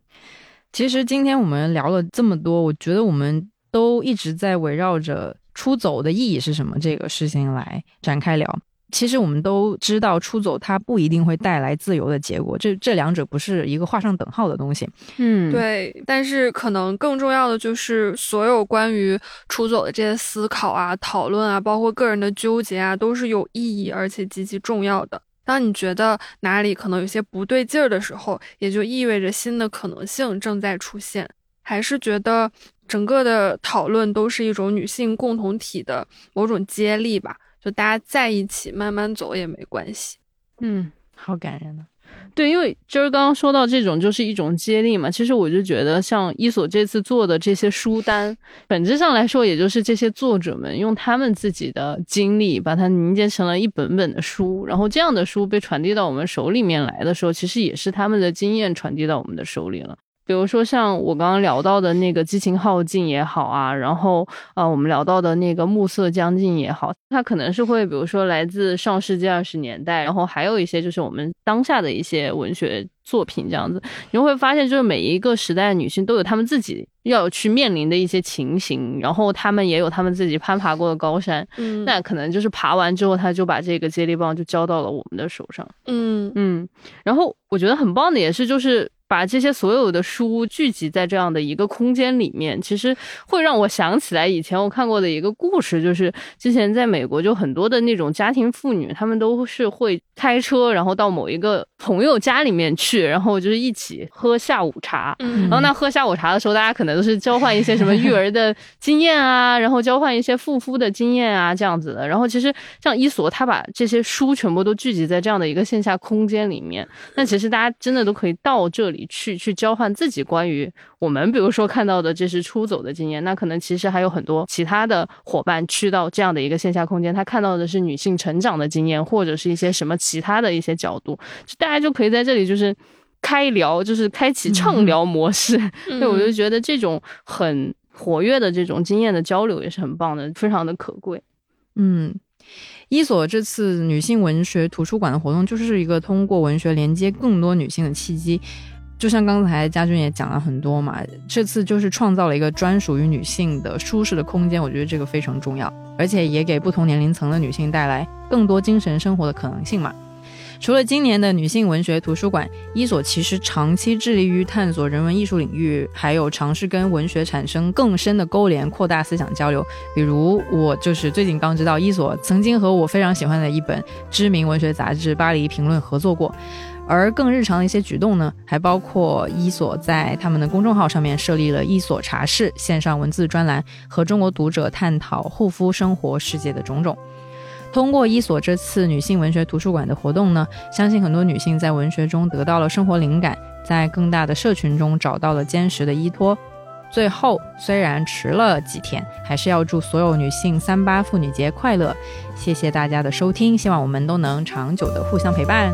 其实今天我们聊了这么多，我觉得我们都一直在围绕着出走的意义是什么这个事情来展开聊。其实我们都知道，出走它不一定会带来自由的结果，这这两者不是一个画上等号的东西。嗯，对。但是可能更重要的就是，所有关于出走的这些思考啊、讨论啊，包括个人的纠结啊，都是有意义而且极其重要的。当你觉得哪里可能有些不对劲儿的时候，也就意味着新的可能性正在出现。还是觉得整个的讨论都是一种女性共同体的某种接力吧。就大家在一起慢慢走也没关系，嗯，好感人呢。对，因为今儿刚刚说到这种就是一种接力嘛，其实我就觉得像伊索这次做的这些书单，本质上来说，也就是这些作者们用他们自己的经历把它凝结成了一本本的书，然后这样的书被传递到我们手里面来的时候，其实也是他们的经验传递到我们的手里了。比如说像我刚刚聊到的那个激情耗尽也好啊，然后啊我们聊到的那个暮色将近也好，它可能是会比如说来自上世纪二十年代，然后还有一些就是我们当下的一些文学作品这样子，你会发现就是每一个时代的女性都有她们自己要去面临的一些情形，然后她们也有她们自己攀爬过的高山，嗯。那可能就是爬完之后，她就把这个接力棒就交到了我们的手上。嗯。嗯，然后我觉得很棒的也是，就是把这些所有的书聚集在这样的一个空间里面，其实会让我想起来以前我看过的一个故事，就是之前在美国就很多的那种家庭妇女，她们都是会开车，然后到某一个朋友家里面去，然后就是一起喝下午茶。嗯然后那喝下午茶的时候，大家可能都是交换一些什么育儿的经验啊，然后交换一些护肤的经验啊，这样子的。然后其实像伊索，他把这些书全部都聚集在这样的一个线下空间里面，那其实大家真的都可以到这里去，去交换自己关于我们比如说看到的这是出走的经验，那可能其实还有很多其他的伙伴去到这样的一个线下空间，他看到的是女性成长的经验，或者是一些什么其他的一些角度，就大家就可以在这里就是。开聊就是开启畅聊模式，嗯对，我就觉得这种很活跃的这种经验的交流也是很棒的，非常的可贵。嗯，伊索这次女性文学图书馆的活动，就是一个通过文学连接更多女性的契机。就像刚才家军也讲了很多嘛，这次就是创造了一个专属于女性的舒适的空间，我觉得这个非常重要，而且也给不同年龄层的女性带来更多精神生活的可能性嘛。除了今年的女性文学图书馆，伊索其实长期致力于探索人文艺术领域，还有尝试跟文学产生更深的勾连，扩大思想交流。比如，我就是最近刚知道，伊索曾经和我非常喜欢的一本知名文学杂志《巴黎评论》合作过。而更日常的一些举动呢，还包括伊索在他们的公众号上面设立了伊索茶室线上文字专栏，和中国读者探讨护肤生活世界的种种。通过伊索这次女性文学图书馆的活动呢，相信很多女性在文学中得到了生活灵感，在更大的社群中找到了坚实的依托。最后，虽然迟了几天，还是要祝所有女性三八妇女节快乐！谢谢大家的收听，希望我们都能长久的互相陪伴。